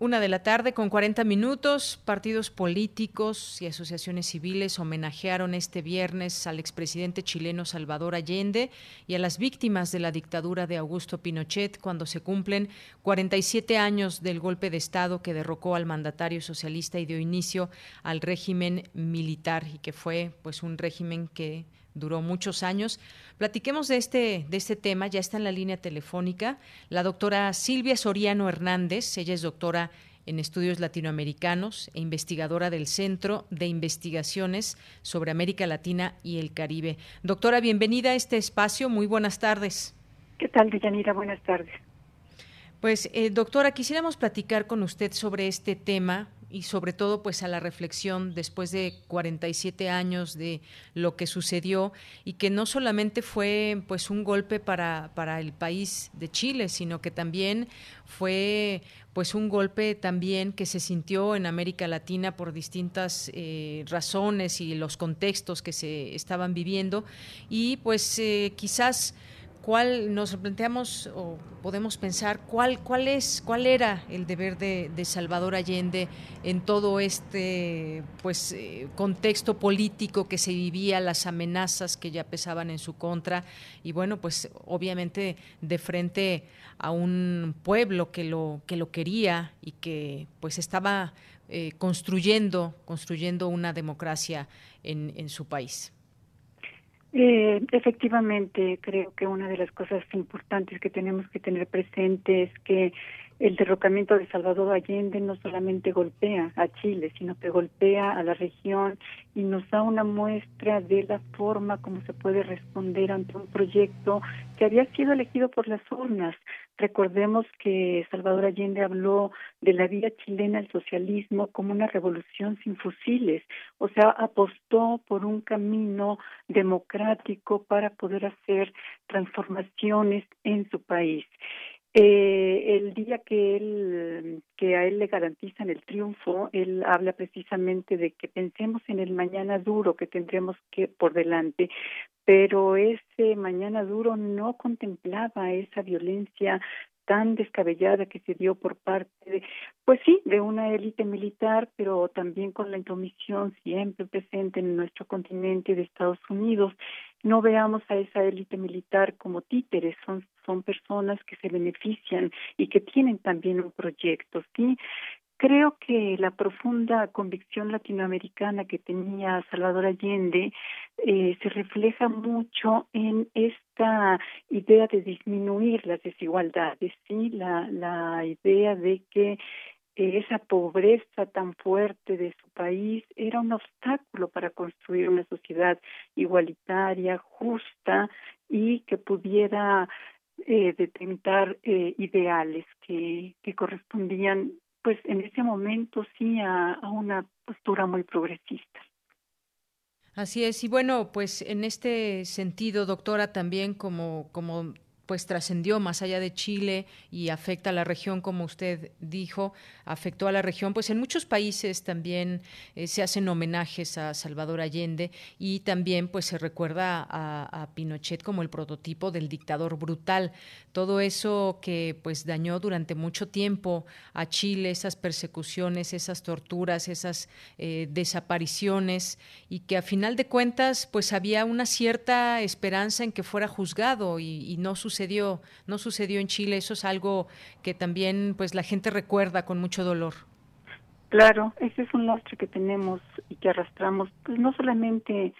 Una de la tarde con 40 minutos, partidos políticos y asociaciones civiles homenajearon este viernes al expresidente chileno Salvador Allende y a las víctimas de la dictadura de Augusto Pinochet cuando se cumplen 47 años del golpe de Estado que derrocó al mandatario socialista y dio inicio al régimen militar y que fue pues un régimen que duró muchos años. Platiquemos de este, de este tema, ya está en la línea telefónica la doctora Silvia Soriano Hernández, ella es doctora en estudios latinoamericanos e investigadora del Centro de Investigaciones sobre América Latina y el Caribe. Doctora, bienvenida a este espacio, muy buenas tardes. ¿Qué tal, Deyanira? Buenas tardes. Pues, eh, doctora, quisiéramos platicar con usted sobre este tema, y sobre todo pues a la reflexión después de 47 años de lo que sucedió y que no solamente fue pues un golpe para, para el país de Chile, sino que también fue pues un golpe también que se sintió en América Latina por distintas eh, razones y los contextos que se estaban viviendo. Y pues eh, quizás cuál nos planteamos o podemos pensar cuál cuál es cuál era el deber de, Salvador Allende en todo este pues eh, contexto político que se vivía las amenazas que ya pesaban en su contra y bueno pues obviamente de frente a un pueblo que lo que lo quería y que pues estaba eh, construyendo construyendo una democracia en, en su país. Eh, efectivamente, creo que una de las cosas importantes que tenemos que tener presente es que el derrocamiento de Salvador Allende no solamente golpea a Chile, sino que golpea a la región y nos da una muestra de la forma como se puede responder ante un proyecto que había sido elegido por las urnas. Recordemos que Salvador Allende habló de la vía chilena al socialismo como una revolución sin fusiles, o sea, apostó por un camino democrático para poder hacer transformaciones en su país. Eh, el día que él, que a él le garantizan el triunfo, él habla precisamente de que pensemos en el mañana duro que tendremos que por delante, pero ese mañana duro no contemplaba esa violencia tan descabellada que se dio por parte de, pues sí, de una élite militar, pero también con la intromisión siempre presente en nuestro continente de Estados Unidos. No veamos a esa élite militar como títeres, son, son personas que se benefician y que tienen también un proyecto, ¿sí? Creo que la profunda convicción latinoamericana que tenía Salvador Allende eh, se refleja mucho en esta idea de disminuir las desigualdades, sí, la, la idea de que esa pobreza tan fuerte de su país era un obstáculo para construir una sociedad igualitaria, justa y que pudiera eh, detentar eh, ideales que, que correspondían pues en ese momento sí a, una postura muy progresista. Así es, y bueno, pues en este sentido, doctora, también como, como pues trascendió más allá de Chile y afecta a la región, como usted dijo, afectó a la región, pues en muchos países también eh, se hacen homenajes a Salvador Allende y también pues se recuerda a, a, Pinochet como el prototipo del dictador brutal. Todo eso que pues dañó durante mucho tiempo a Chile, esas persecuciones, esas torturas, esas eh, desapariciones y que a final de cuentas pues había una cierta esperanza en que fuera juzgado y, y no sucedió sucedió, no sucedió en Chile. Eso es algo que también pues la gente recuerda con mucho dolor. Claro, ese es un lastre que tenemos y que arrastramos, pues no solamente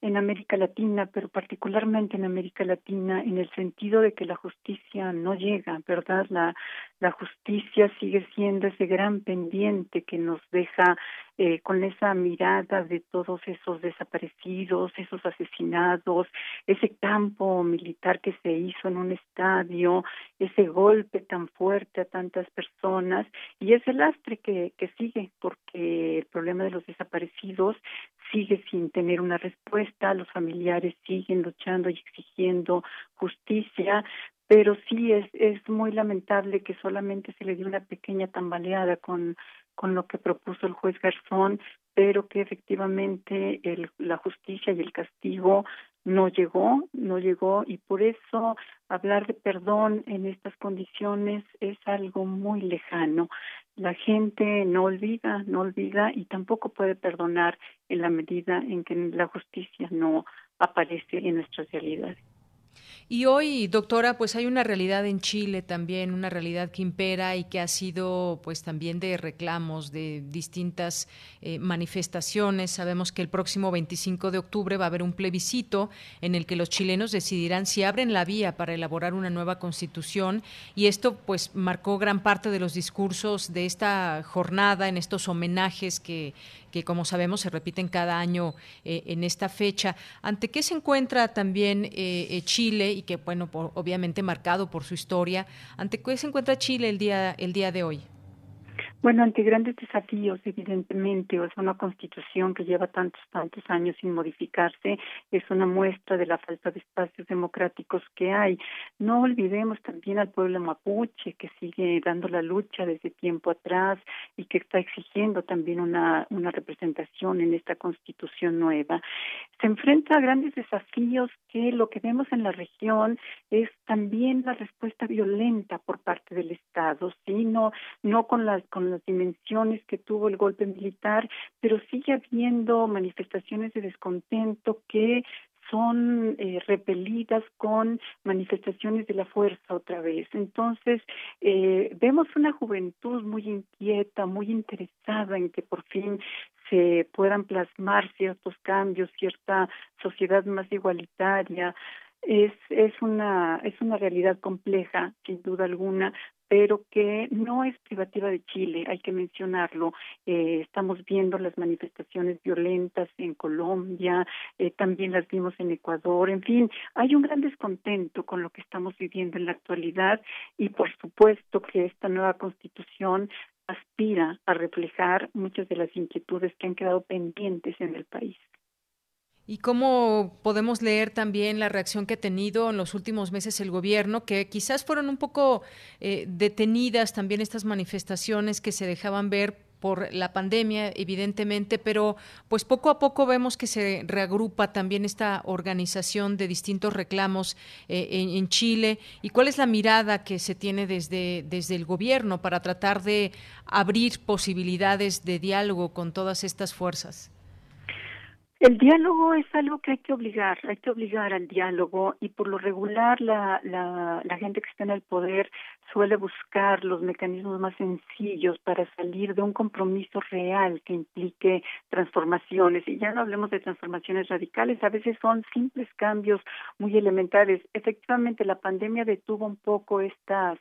en América Latina, pero particularmente en América Latina, en el sentido de que la justicia no llega, ¿verdad? La, la justicia sigue siendo ese gran pendiente que nos deja eh, con esa mirada de todos esos desaparecidos, esos asesinados, ese campo militar que se hizo en un estadio, ese golpe tan fuerte a tantas personas y ese lastre que, que sigue, porque el problema de los desaparecidos sigue sin tener una respuesta, los familiares siguen luchando y exigiendo justicia, pero sí es, es muy lamentable que solamente se le dio una pequeña tambaleada con, con lo que propuso el juez Garzón, pero que efectivamente el, la justicia y el castigo no llegó, no llegó y por eso hablar de perdón en estas condiciones es algo muy lejano. La gente no olvida, no olvida y tampoco puede perdonar en la medida en que la justicia no aparece en nuestras realidades. Y hoy, doctora, pues hay una realidad en Chile también, una realidad que impera y que ha sido pues también de reclamos, de distintas eh, manifestaciones. Sabemos que el próximo 25 de octubre va a haber un plebiscito en el que los chilenos decidirán si abren la vía para elaborar una nueva constitución y esto pues marcó gran parte de los discursos de esta jornada en estos homenajes que que como sabemos se repiten cada año eh, en esta fecha. ¿Ante qué se encuentra también eh, eh, Chile y que, bueno, obviamente marcado por su historia, ante qué se encuentra Chile el día, el día de hoy? Bueno, ante grandes desafíos, evidentemente, o es una constitución que lleva tantos, tantos años sin modificarse, es una muestra de la falta de espacios democráticos que hay. No olvidemos también al pueblo mapuche, que sigue dando la lucha desde tiempo atrás y que está exigiendo también una, una representación en esta constitución nueva. Se enfrenta a grandes desafíos que lo que vemos en la región es también la respuesta violenta por parte del Estado, ¿sí? no, no con las con las dimensiones que tuvo el golpe militar, pero sigue habiendo manifestaciones de descontento que son eh, repelidas con manifestaciones de la fuerza otra vez. Entonces, eh, vemos una juventud muy inquieta, muy interesada en que por fin se puedan plasmar ciertos cambios, cierta sociedad más igualitaria. Es, es una es una realidad compleja sin duda alguna pero que no es privativa de Chile, hay que mencionarlo. Eh, estamos viendo las manifestaciones violentas en Colombia, eh, también las vimos en Ecuador, en fin, hay un gran descontento con lo que estamos viviendo en la actualidad y por supuesto que esta nueva constitución aspira a reflejar muchas de las inquietudes que han quedado pendientes en el país. ¿Y cómo podemos leer también la reacción que ha tenido en los últimos meses el gobierno, que quizás fueron un poco eh, detenidas también estas manifestaciones que se dejaban ver por la pandemia, evidentemente, pero pues poco a poco vemos que se reagrupa también esta organización de distintos reclamos eh, en, Chile. ¿Y cuál es la mirada que se tiene desde, desde el gobierno para tratar de abrir posibilidades de diálogo con todas estas fuerzas? El diálogo es algo que hay que obligar, hay que obligar al diálogo y por lo regular la, la, la gente que está en el poder suele buscar los mecanismos más sencillos para salir de un compromiso real que implique transformaciones. Y ya no hablemos de transformaciones radicales, a veces son simples cambios muy elementales. Efectivamente, la pandemia detuvo un poco estas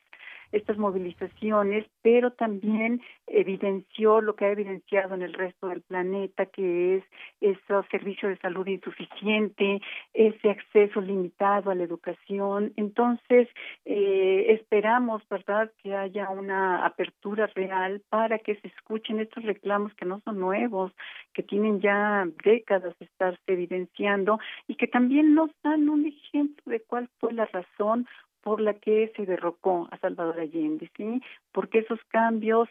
estas movilizaciones, pero también evidenció lo que ha evidenciado en el resto del planeta, que es ese servicio de salud insuficiente, ese acceso limitado a la educación. Entonces, eh, esperamos, ¿verdad?, que haya una apertura real para que se escuchen estos reclamos que no son nuevos, que tienen ya décadas de estarse evidenciando y que también nos dan un ejemplo de cuál fue la razón por la que se derrocó a Salvador Allende, ¿sí? Porque esos cambios,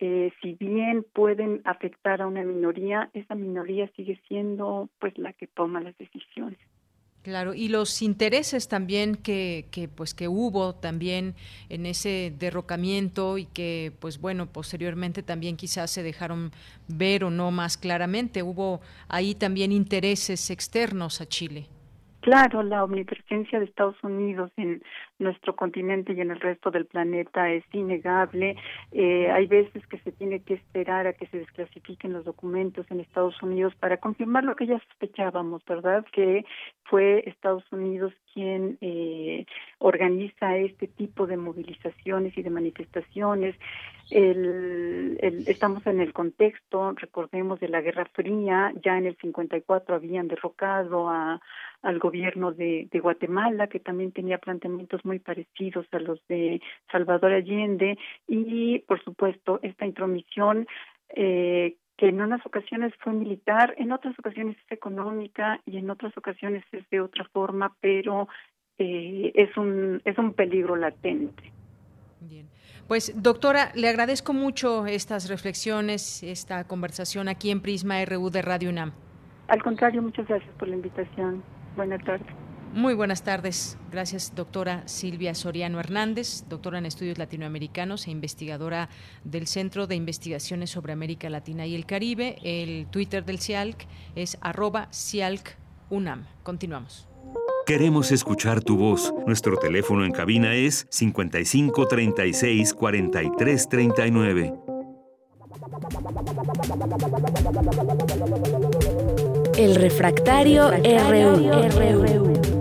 eh, si bien pueden afectar a una minoría, esa minoría sigue siendo pues la que toma las decisiones. Claro, y los intereses también que, que, pues que hubo también en ese derrocamiento y que pues bueno, posteriormente también quizás se dejaron ver o no más claramente, hubo ahí también intereses externos a Chile. Claro, la omnipresencia de Estados Unidos en nuestro continente y en el resto del planeta es innegable. Eh, hay veces que se tiene que esperar a que se desclasifiquen los documentos en Estados Unidos para confirmar lo que ya sospechábamos, ¿verdad? Que fue Estados Unidos quien eh, organiza este tipo de movilizaciones y de manifestaciones. El, estamos en el contexto, recordemos, de la Guerra Fría. Ya en el 54 habían derrocado a, al gobierno de, de Guatemala, que también tenía planteamientos muy parecidos a los de Salvador Allende. Y, por supuesto, esta intromisión eh, que en unas ocasiones fue militar, en otras ocasiones es económica y en otras ocasiones es de otra forma, pero eh, es un es un peligro latente. Bien. Pues doctora, le agradezco mucho estas reflexiones, esta conversación aquí en Prisma RU de Radio UNAM. Al contrario, muchas gracias por la invitación. Buenas tardes. Muy buenas tardes. Gracias, doctora Silvia Soriano Hernández, doctora en estudios latinoamericanos e investigadora del Centro de Investigaciones sobre América Latina y el Caribe. El Twitter del CIALC es arroba CIALCUNAM. Continuamos. Queremos escuchar tu voz. Nuestro teléfono en cabina es 55 36 43 39. El refractario, RU.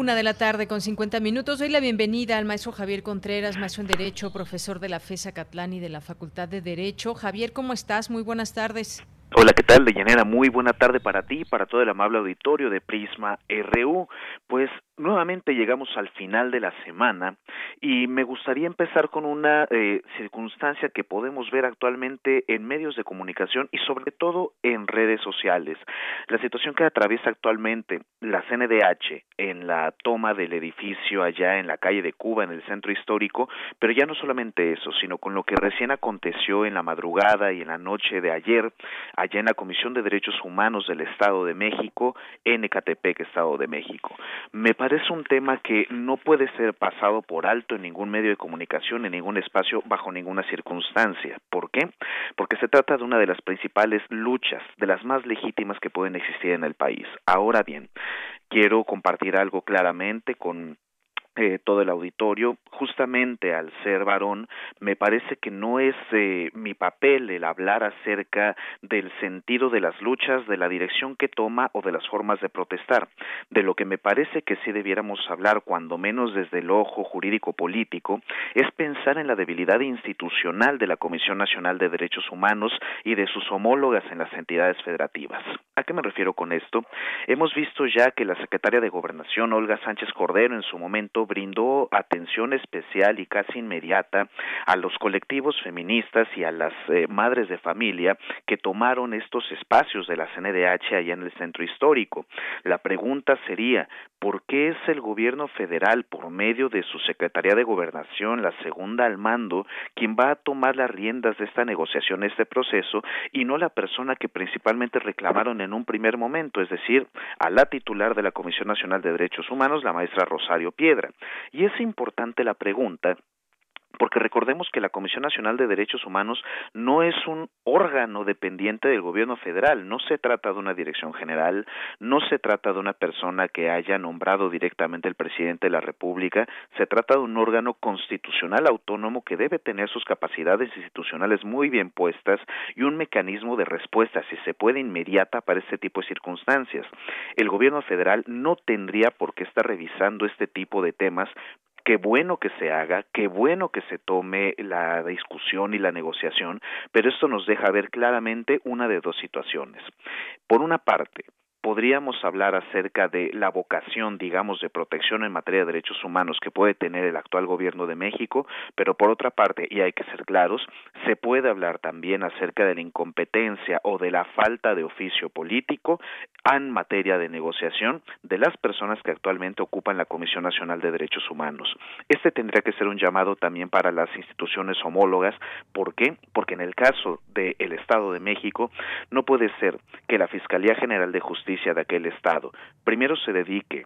Una de la tarde con 50 minutos. Doy la bienvenida al maestro Javier Contreras, maestro en Derecho, profesor de la FESA Catlán y de la Facultad de Derecho. Javier, ¿cómo estás? Muy buenas tardes. Hola, ¿qué tal, Deyanira? Muy buena tarde para ti y para todo el amable auditorio de Prisma RU. Pues nuevamente llegamos al final de la semana y me gustaría empezar con una eh, circunstancia que podemos ver actualmente en medios de comunicación y sobre todo en redes sociales. La situación que atraviesa actualmente la CNDH en la toma del edificio allá en la calle de Cuba, en el centro histórico, pero ya no solamente eso, sino con lo que recién aconteció en la madrugada y en la noche de ayer allá en la Comisión de Derechos Humanos del Estado de México, en Ecatepec, Estado de México. Me parece un tema que no puede ser pasado por alto en ningún medio de comunicación, en ningún espacio, bajo ninguna circunstancia. ¿Por qué? Porque se trata de una de las principales luchas, de las más legítimas que pueden existir en el país. Ahora bien, quiero compartir algo claramente con eh, todo el auditorio, justamente al ser varón, me parece que no es eh, mi papel el hablar acerca del sentido de las luchas, de la dirección que toma o de las formas de protestar. De lo que me parece que sí debiéramos hablar, cuando menos desde el ojo jurídico político, es pensar en la debilidad institucional de la Comisión Nacional de Derechos Humanos y de sus homólogas en las entidades federativas. ¿A qué me refiero con esto? Hemos visto ya que la secretaria de Gobernación, Olga Sánchez Cordero, en su momento brindó atención especial y casi inmediata a los colectivos feministas y a las eh, madres de familia que tomaron estos espacios de la CNDH allá en el centro histórico. La pregunta sería, ¿por qué es el gobierno federal, por medio de su Secretaría de Gobernación, la segunda al mando, quien va a tomar las riendas de esta negociación, este proceso, y no la persona que principalmente reclamaron en un primer momento, es decir, a la titular de la Comisión Nacional de Derechos Humanos, la maestra Rosario Piedra? Y es importante la pregunta porque recordemos que la Comisión Nacional de Derechos Humanos no es un órgano dependiente del gobierno federal, no se trata de una dirección general, no se trata de una persona que haya nombrado directamente el presidente de la República, se trata de un órgano constitucional autónomo que debe tener sus capacidades institucionales muy bien puestas y un mecanismo de respuesta, si se puede, inmediata para este tipo de circunstancias. El gobierno federal no tendría por qué estar revisando este tipo de temas qué bueno que se haga, qué bueno que se tome la discusión y la negociación, pero esto nos deja ver claramente una de dos situaciones. Por una parte, podríamos hablar acerca de la vocación, digamos, de protección en materia de derechos humanos que puede tener el actual gobierno de México, pero por otra parte, y hay que ser claros, se puede hablar también acerca de la incompetencia o de la falta de oficio político en materia de negociación de las personas que actualmente ocupan la Comisión Nacional de Derechos Humanos. Este tendría que ser un llamado también para las instituciones homólogas. ¿Por qué? Porque en el caso del Estado de México no puede ser que la Fiscalía General de Justicia de aquel Estado. Primero se dedique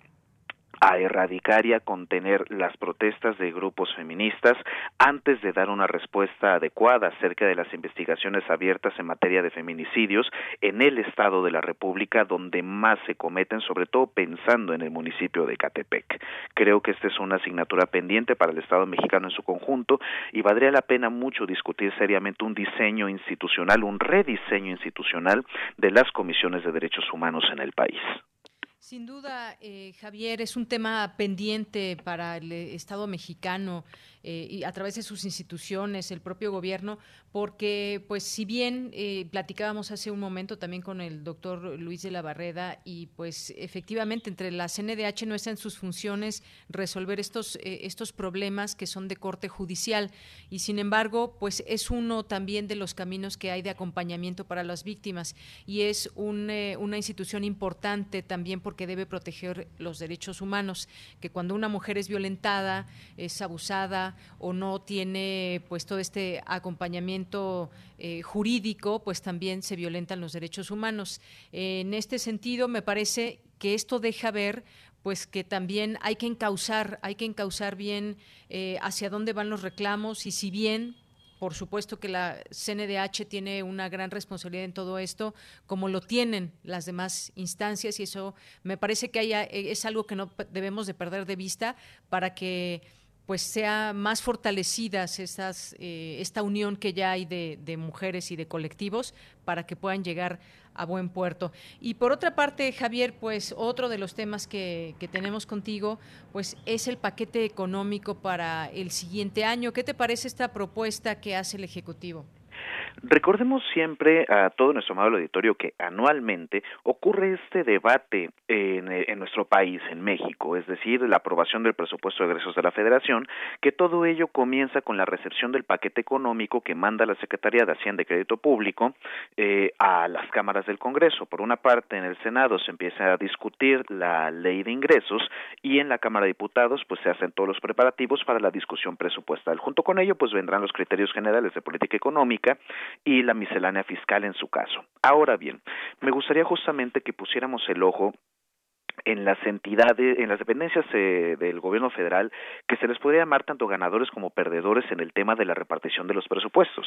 a erradicar y a contener las protestas de grupos feministas antes de dar una respuesta adecuada acerca de las investigaciones abiertas en materia de feminicidios en el estado de la República donde más se cometen, sobre todo pensando en el municipio de Catepec. Creo que esta es una asignatura pendiente para el Estado mexicano en su conjunto y valdría la pena mucho discutir seriamente un diseño institucional, un rediseño institucional de las comisiones de derechos humanos en el país. Sin duda, eh, Javier, es un tema pendiente para el Estado mexicano eh, y a través de sus instituciones, el propio gobierno, porque, pues, si bien eh, platicábamos hace un momento también con el doctor Luis de la Barreda y, pues, efectivamente, entre la CNDH no está en sus funciones resolver estos, eh, estos problemas que son de corte judicial. Y, sin embargo, pues, es uno también de los caminos que hay de acompañamiento para las víctimas. Y es un, una institución importante también porque debe proteger los derechos humanos, que cuando una mujer es violentada, es abusada, o no tiene pues todo este acompañamiento eh, jurídico, pues también se violentan los derechos humanos. en este sentido, me parece que esto deja ver pues que también hay que encauzar, hay que encauzar bien eh, hacia dónde van los reclamos y si bien por supuesto que la CNDH tiene una gran responsabilidad en todo esto, como lo tienen las demás instancias, y eso me parece que haya, es algo que no debemos de perder de vista para que pues sea más fortalecidas esas, eh, esta unión que ya hay de, de, mujeres y de colectivos para que puedan llegar a buen puerto. Y por otra parte, Javier, pues otro de los temas que, que tenemos contigo, pues es el paquete económico para el siguiente año. ¿Qué te parece esta propuesta que hace el Ejecutivo? Recordemos siempre a todo nuestro amable auditorio que anualmente ocurre este debate en, en, nuestro país, en México, es decir, la aprobación del presupuesto de egresos de la Federación, que todo ello comienza con la recepción del paquete económico que manda la Secretaría de Hacienda y Crédito Público eh, a las cámaras del Congreso. Por una parte, en el Senado se empieza a discutir la ley de ingresos y en la Cámara de Diputados pues se hacen todos los preparativos para la discusión presupuestal. Junto con ello pues vendrán los criterios generales de política económica y la miscelánea fiscal en su caso. Ahora bien, me gustaría justamente que pusiéramos el ojo en las entidades, en las dependencias eh, del gobierno federal, que se les podría llamar tanto ganadores como perdedores en el tema de la repartición de los presupuestos.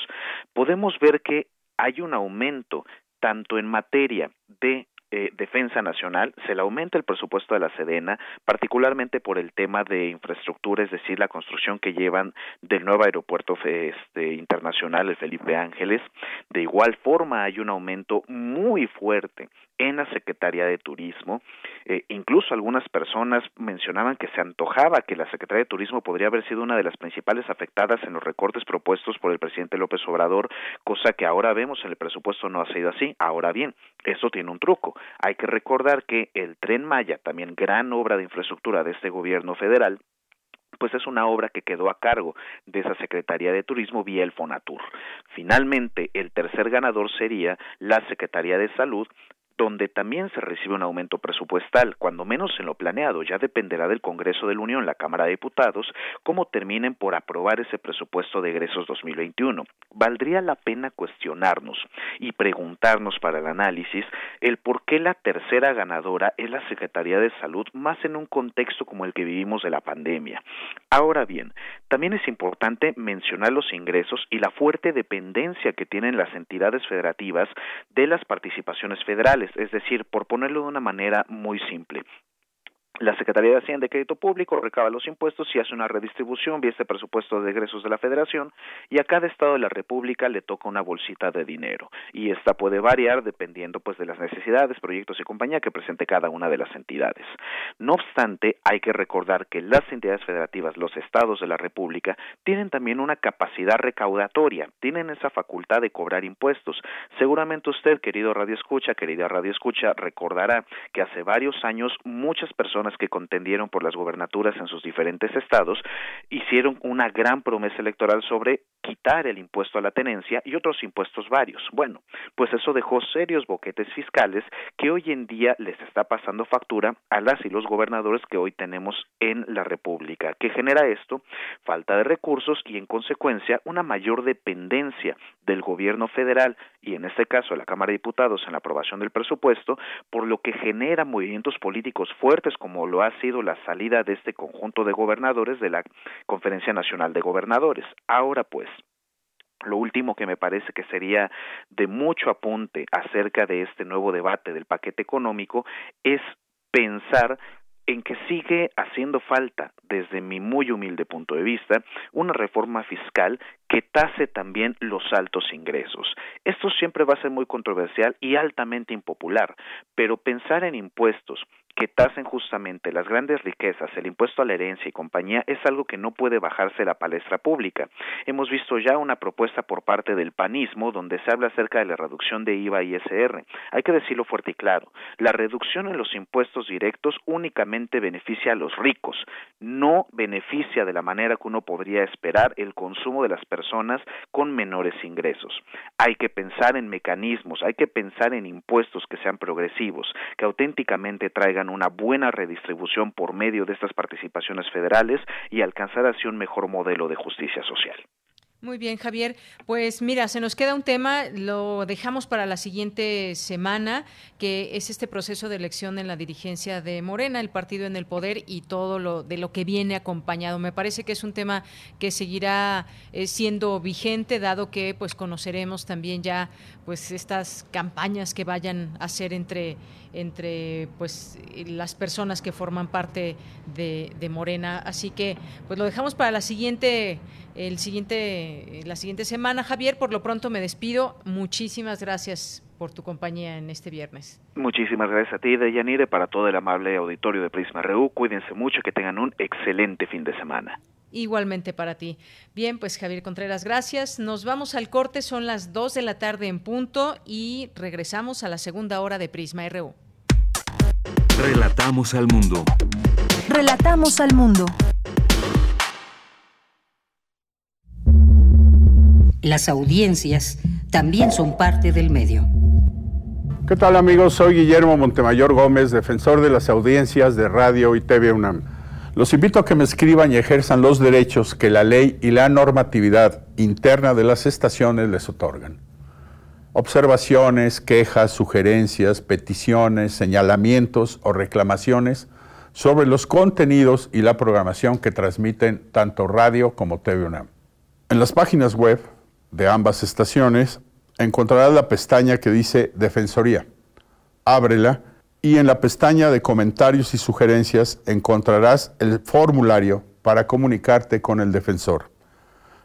Podemos ver que hay un aumento tanto en materia de eh, defensa nacional, se le aumenta el presupuesto de la Sedena, particularmente por el tema de infraestructura, es decir, la construcción que llevan del nuevo aeropuerto este, internacional, el Felipe Ángeles. De igual forma, hay un aumento muy fuerte en la Secretaría de Turismo. Eh, incluso algunas personas mencionaban que se antojaba que la Secretaría de Turismo podría haber sido una de las principales afectadas en los recortes propuestos por el presidente López Obrador, cosa que ahora vemos en el presupuesto no ha sido así. Ahora bien, eso tiene un truco. Hay que recordar que el tren Maya, también gran obra de infraestructura de este gobierno federal, pues es una obra que quedó a cargo de esa Secretaría de Turismo vía el Fonatur. Finalmente, el tercer ganador sería la Secretaría de Salud, donde también se recibe un aumento presupuestal, cuando menos en lo planeado, ya dependerá del Congreso de la Unión, la Cámara de Diputados, cómo terminen por aprobar ese presupuesto de egresos 2021. Valdría la pena cuestionarnos y preguntarnos para el análisis el por qué la tercera ganadora es la Secretaría de Salud, más en un contexto como el que vivimos de la pandemia. Ahora bien, también es importante mencionar los ingresos y la fuerte dependencia que tienen las entidades federativas de las participaciones federales es decir, por ponerlo de una manera muy simple, la Secretaría de Hacienda y Crédito Público recaba los impuestos y hace una redistribución vía este presupuesto de egresos de la Federación y a cada estado de la República le toca una bolsita de dinero y esta puede variar dependiendo pues de las necesidades, proyectos y compañía que presente cada una de las entidades. No obstante, hay que recordar que las entidades federativas, los estados de la República, tienen también una capacidad recaudatoria, tienen esa facultad de cobrar impuestos. Seguramente usted, querido Radio Escucha, querida Radio Escucha, recordará que hace varios años muchas personas que contendieron por las gobernaturas en sus diferentes estados hicieron una gran promesa electoral sobre quitar el impuesto a la tenencia y otros impuestos varios. Bueno, pues eso dejó serios boquetes fiscales que hoy en día les está pasando factura a las y los gobernadores que hoy tenemos en la República. ¿Qué genera esto? Falta de recursos y en consecuencia una mayor dependencia del gobierno federal y en este caso la Cámara de Diputados en la aprobación del presupuesto, por lo que genera movimientos políticos fuertes como como lo ha sido la salida de este conjunto de gobernadores de la Conferencia Nacional de Gobernadores. Ahora pues, lo último que me parece que sería de mucho apunte acerca de este nuevo debate del paquete económico es pensar en que sigue haciendo falta, desde mi muy humilde punto de vista, una reforma fiscal que tase también los altos ingresos. Esto siempre va a ser muy controversial y altamente impopular, pero pensar en impuestos que tasen justamente las grandes riquezas, el impuesto a la herencia y compañía, es algo que no puede bajarse la palestra pública. Hemos visto ya una propuesta por parte del panismo donde se habla acerca de la reducción de IVA y ISR. Hay que decirlo fuerte y claro, la reducción en los impuestos directos únicamente beneficia a los ricos, no beneficia de la manera que uno podría esperar el consumo de las personas con menores ingresos. Hay que pensar en mecanismos, hay que pensar en impuestos que sean progresivos, que auténticamente traigan una buena redistribución por medio de estas participaciones federales y alcanzar así un mejor modelo de justicia social. Muy bien, Javier. Pues mira, se nos queda un tema, lo dejamos para la siguiente semana, que es este proceso de elección en la dirigencia de Morena, el partido en el poder y todo lo de lo que viene acompañado. Me parece que es un tema que seguirá eh, siendo vigente, dado que pues conoceremos también ya pues estas campañas que vayan a hacer entre entre pues las personas que forman parte de, de Morena. Así que pues lo dejamos para la siguiente el siguiente, la siguiente semana. Javier, por lo pronto me despido. Muchísimas gracias por tu compañía en este viernes. Muchísimas gracias a ti, Deyanire, para todo el amable auditorio de Prisma RU. Cuídense mucho, que tengan un excelente fin de semana. Igualmente para ti. Bien, pues Javier Contreras, gracias. Nos vamos al corte, son las 2 de la tarde en punto y regresamos a la segunda hora de Prisma RU. Relatamos al mundo. Relatamos al mundo. Las audiencias también son parte del medio. ¿Qué tal amigos? Soy Guillermo Montemayor Gómez, defensor de las audiencias de Radio y TV UNAM. Los invito a que me escriban y ejerzan los derechos que la ley y la normatividad interna de las estaciones les otorgan. Observaciones, quejas, sugerencias, peticiones, señalamientos o reclamaciones sobre los contenidos y la programación que transmiten tanto radio como TV UNAM. En las páginas web de ambas estaciones, encontrarás la pestaña que dice Defensoría. Ábrela y en la pestaña de comentarios y sugerencias encontrarás el formulario para comunicarte con el defensor.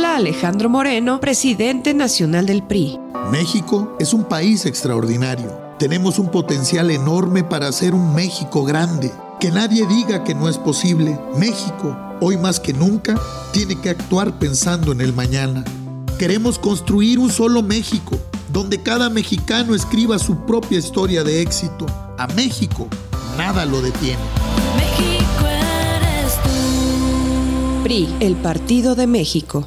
Habla Alejandro Moreno, presidente nacional del PRI. México es un país extraordinario. Tenemos un potencial enorme para hacer un México grande. Que nadie diga que no es posible. México hoy más que nunca, tiene que actuar pensando en el mañana. Queremos construir un solo México, donde cada mexicano escriba su propia historia de éxito. A México, nada lo detiene. México eres tú. PRI, el Partido de México.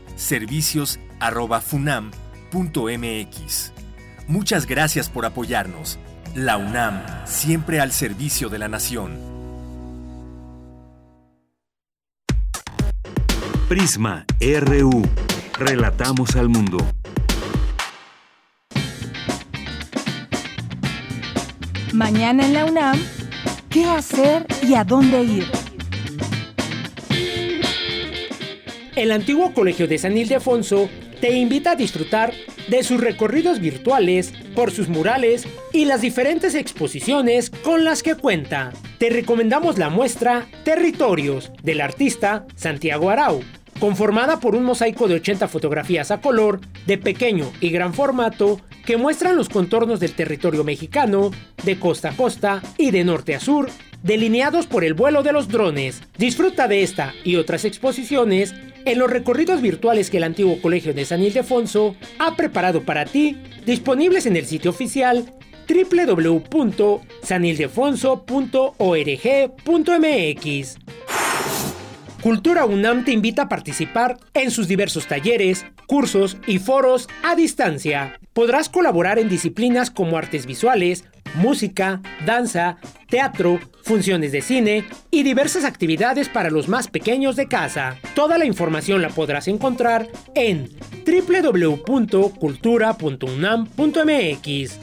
servicios@funam.mx. Muchas gracias por apoyarnos. La UNAM, siempre al servicio de la nación. Prisma RU. Relatamos al mundo. Mañana en la UNAM, ¿qué hacer y a dónde ir? El antiguo Colegio de San Ildefonso te invita a disfrutar de sus recorridos virtuales por sus murales y las diferentes exposiciones con las que cuenta. Te recomendamos la muestra Territorios del artista Santiago Arau, conformada por un mosaico de 80 fotografías a color de pequeño y gran formato que muestran los contornos del territorio mexicano de costa a costa y de norte a sur, delineados por el vuelo de los drones. Disfruta de esta y otras exposiciones en los recorridos virtuales que el antiguo Colegio de San Ildefonso ha preparado para ti, disponibles en el sitio oficial www.sanildefonso.org.mx. Cultura UNAM te invita a participar en sus diversos talleres, cursos y foros a distancia. Podrás colaborar en disciplinas como artes visuales, música, danza, teatro, funciones de cine y diversas actividades para los más pequeños de casa. Toda la información la podrás encontrar en www.cultura.unam.mx.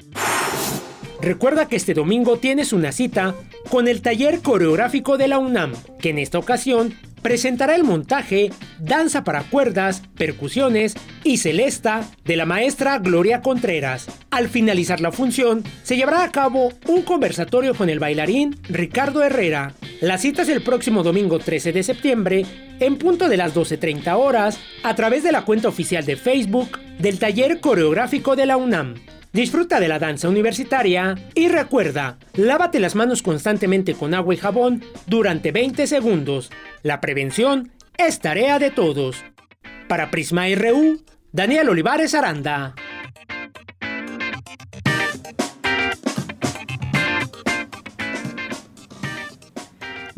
Recuerda que este domingo tienes una cita con el taller coreográfico de la UNAM, que en esta ocasión presentará el montaje Danza para cuerdas, percusiones y celesta de la maestra Gloria Contreras. Al finalizar la función, se llevará a cabo un conversatorio con el bailarín Ricardo Herrera. La cita es el próximo domingo 13 de septiembre, en punto de las 12.30 horas, a través de la cuenta oficial de Facebook del Taller Coreográfico de la UNAM. Disfruta de la danza universitaria y recuerda, lávate las manos constantemente con agua y jabón durante 20 segundos. La prevención es tarea de todos. Para Prisma RU, Daniel Olivares Aranda.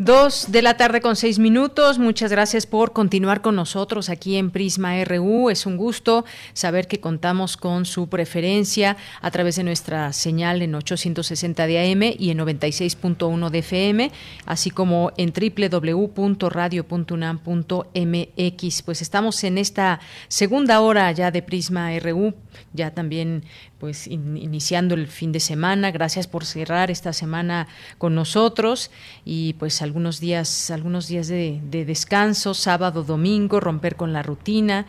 Dos de la tarde con seis minutos. Muchas gracias por continuar con nosotros aquí en Prisma RU. Es un gusto saber que contamos con su preferencia a través de nuestra señal en 860 de AM y en 96.1 de FM, así como en www.radio.unam.mx. Pues estamos en esta segunda hora ya de Prisma RU, ya también pues iniciando el fin de semana. Gracias por cerrar esta semana con nosotros y pues algunos días, algunos días de, de descanso, sábado, domingo, romper con la rutina.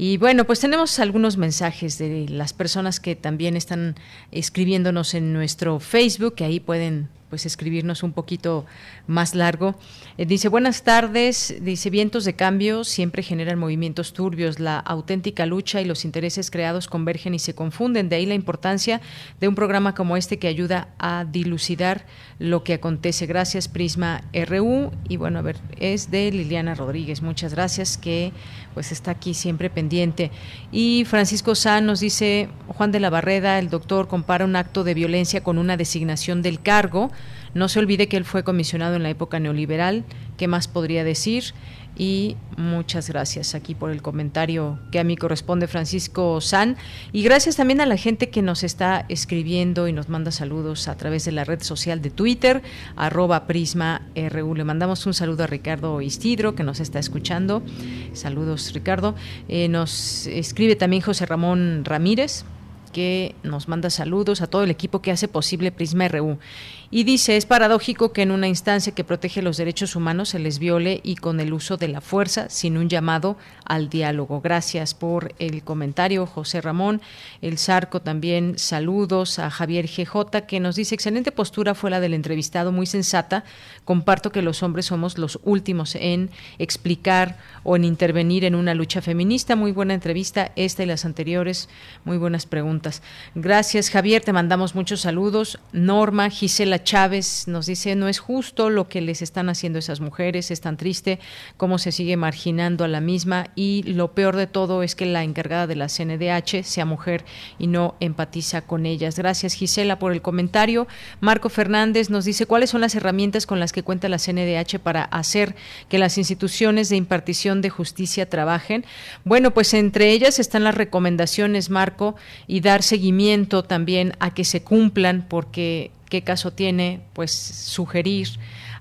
Y bueno, pues tenemos algunos mensajes de las personas que también están escribiéndonos en nuestro Facebook, que ahí pueden pues escribirnos un poquito más largo. Eh, dice, buenas tardes, dice, vientos de cambio siempre generan movimientos turbios, la auténtica lucha y los intereses creados convergen y se confunden, de ahí la importancia de un programa como este que ayuda a dilucidar lo que acontece. Gracias, Prisma RU. Y bueno, a ver, es de Liliana Rodríguez, muchas gracias, que pues está aquí siempre pendiente. Y Francisco San nos dice, Juan de la Barreda, el doctor compara un acto de violencia con una designación del cargo. No se olvide que él fue comisionado en la época neoliberal. ¿Qué más podría decir? Y muchas gracias aquí por el comentario que a mí corresponde Francisco San. Y gracias también a la gente que nos está escribiendo y nos manda saludos a través de la red social de Twitter, arroba Prisma RU. Le mandamos un saludo a Ricardo Istidro que nos está escuchando. Saludos Ricardo. Eh, nos escribe también José Ramón Ramírez que nos manda saludos a todo el equipo que hace posible Prisma RU. Y dice, es paradójico que en una instancia que protege los derechos humanos se les viole y con el uso de la fuerza sin un llamado al diálogo. Gracias por el comentario, José Ramón. El Zarco también saludos a Javier GJ que nos dice, excelente postura fue la del entrevistado, muy sensata. Comparto que los hombres somos los últimos en explicar o en intervenir en una lucha feminista. Muy buena entrevista, esta y las anteriores, muy buenas preguntas. Gracias, Javier, te mandamos muchos saludos. Norma, Gisela Chávez nos dice, no es justo lo que les están haciendo esas mujeres, es tan triste cómo se sigue marginando a la misma y lo peor de todo es que la encargada de la CNDH sea mujer y no empatiza con ellas. Gracias Gisela por el comentario. Marco Fernández nos dice, ¿cuáles son las herramientas con las que cuenta la CNDH para hacer que las instituciones de impartición de justicia trabajen? Bueno, pues entre ellas están las recomendaciones, Marco, y dar seguimiento también a que se cumplan, porque qué caso tiene pues sugerir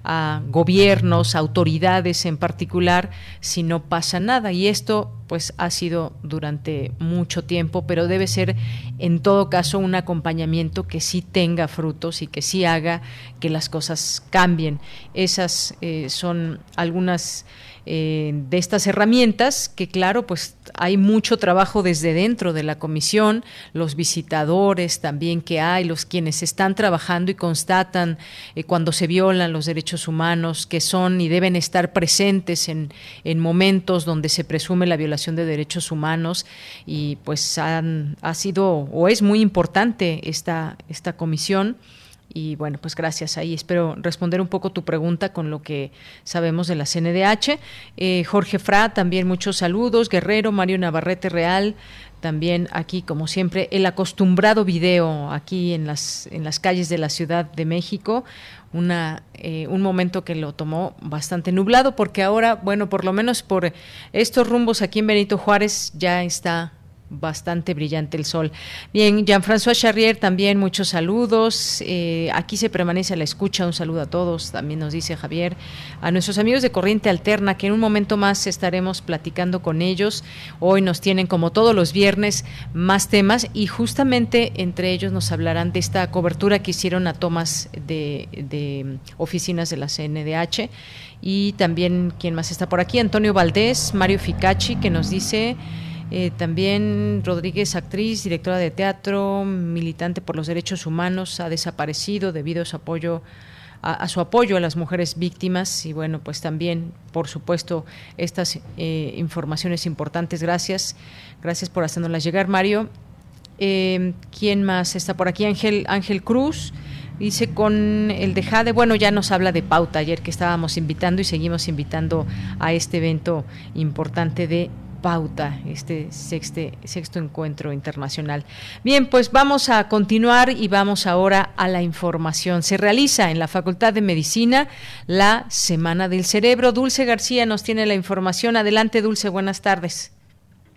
a gobiernos, autoridades en particular, si no pasa nada. Y esto pues ha sido durante mucho tiempo, pero debe ser en todo caso un acompañamiento que sí tenga frutos y que sí haga que las cosas cambien. Esas eh, son algunas eh, de estas herramientas, que claro, pues hay mucho trabajo desde dentro de la comisión, los visitadores también que hay, los quienes están trabajando y constatan eh, cuando se violan los derechos humanos, que son y deben estar presentes en, en momentos donde se presume la violación de derechos humanos y pues han, ha sido o es muy importante esta, esta comisión. Y bueno, pues gracias ahí. Espero responder un poco tu pregunta con lo que sabemos de la CNDH. Eh, Jorge Fra, también muchos saludos. Guerrero, Mario Navarrete Real, también aquí, como siempre, el acostumbrado video aquí en las, en las calles de la Ciudad de México. Una, eh, un momento que lo tomó bastante nublado, porque ahora, bueno, por lo menos por estos rumbos aquí en Benito Juárez ya está bastante brillante el sol. Bien, Jean-François Charrier, también muchos saludos. Eh, aquí se permanece a la escucha. Un saludo a todos, también nos dice Javier. A nuestros amigos de Corriente Alterna, que en un momento más estaremos platicando con ellos. Hoy nos tienen, como todos los viernes, más temas y justamente entre ellos nos hablarán de esta cobertura que hicieron a tomas de, de oficinas de la CNDH. Y también, ¿quién más está por aquí? Antonio Valdés, Mario Ficacci, que nos dice... Eh, también Rodríguez, actriz, directora de teatro, militante por los derechos humanos, ha desaparecido debido a su apoyo a, su apoyo a las mujeres víctimas. Y bueno pues también por supuesto estas eh, informaciones importantes. Gracias. Gracias por hacernoslas llegar Mario. Eh, quién más está por aquí Ángel Ángel Cruz Dice con el de Jade, bueno, ya nos habla de pauta ayer que estábamos invitando y seguimos invitando a este evento importante de pauta, este sexto encuentro internacional. Bien, pues vamos a continuar y vamos ahora a la información. Se realiza en la Facultad de Medicina la Semana del Cerebro. Dulce García nos tiene la información. Adelante, Dulce, buenas tardes.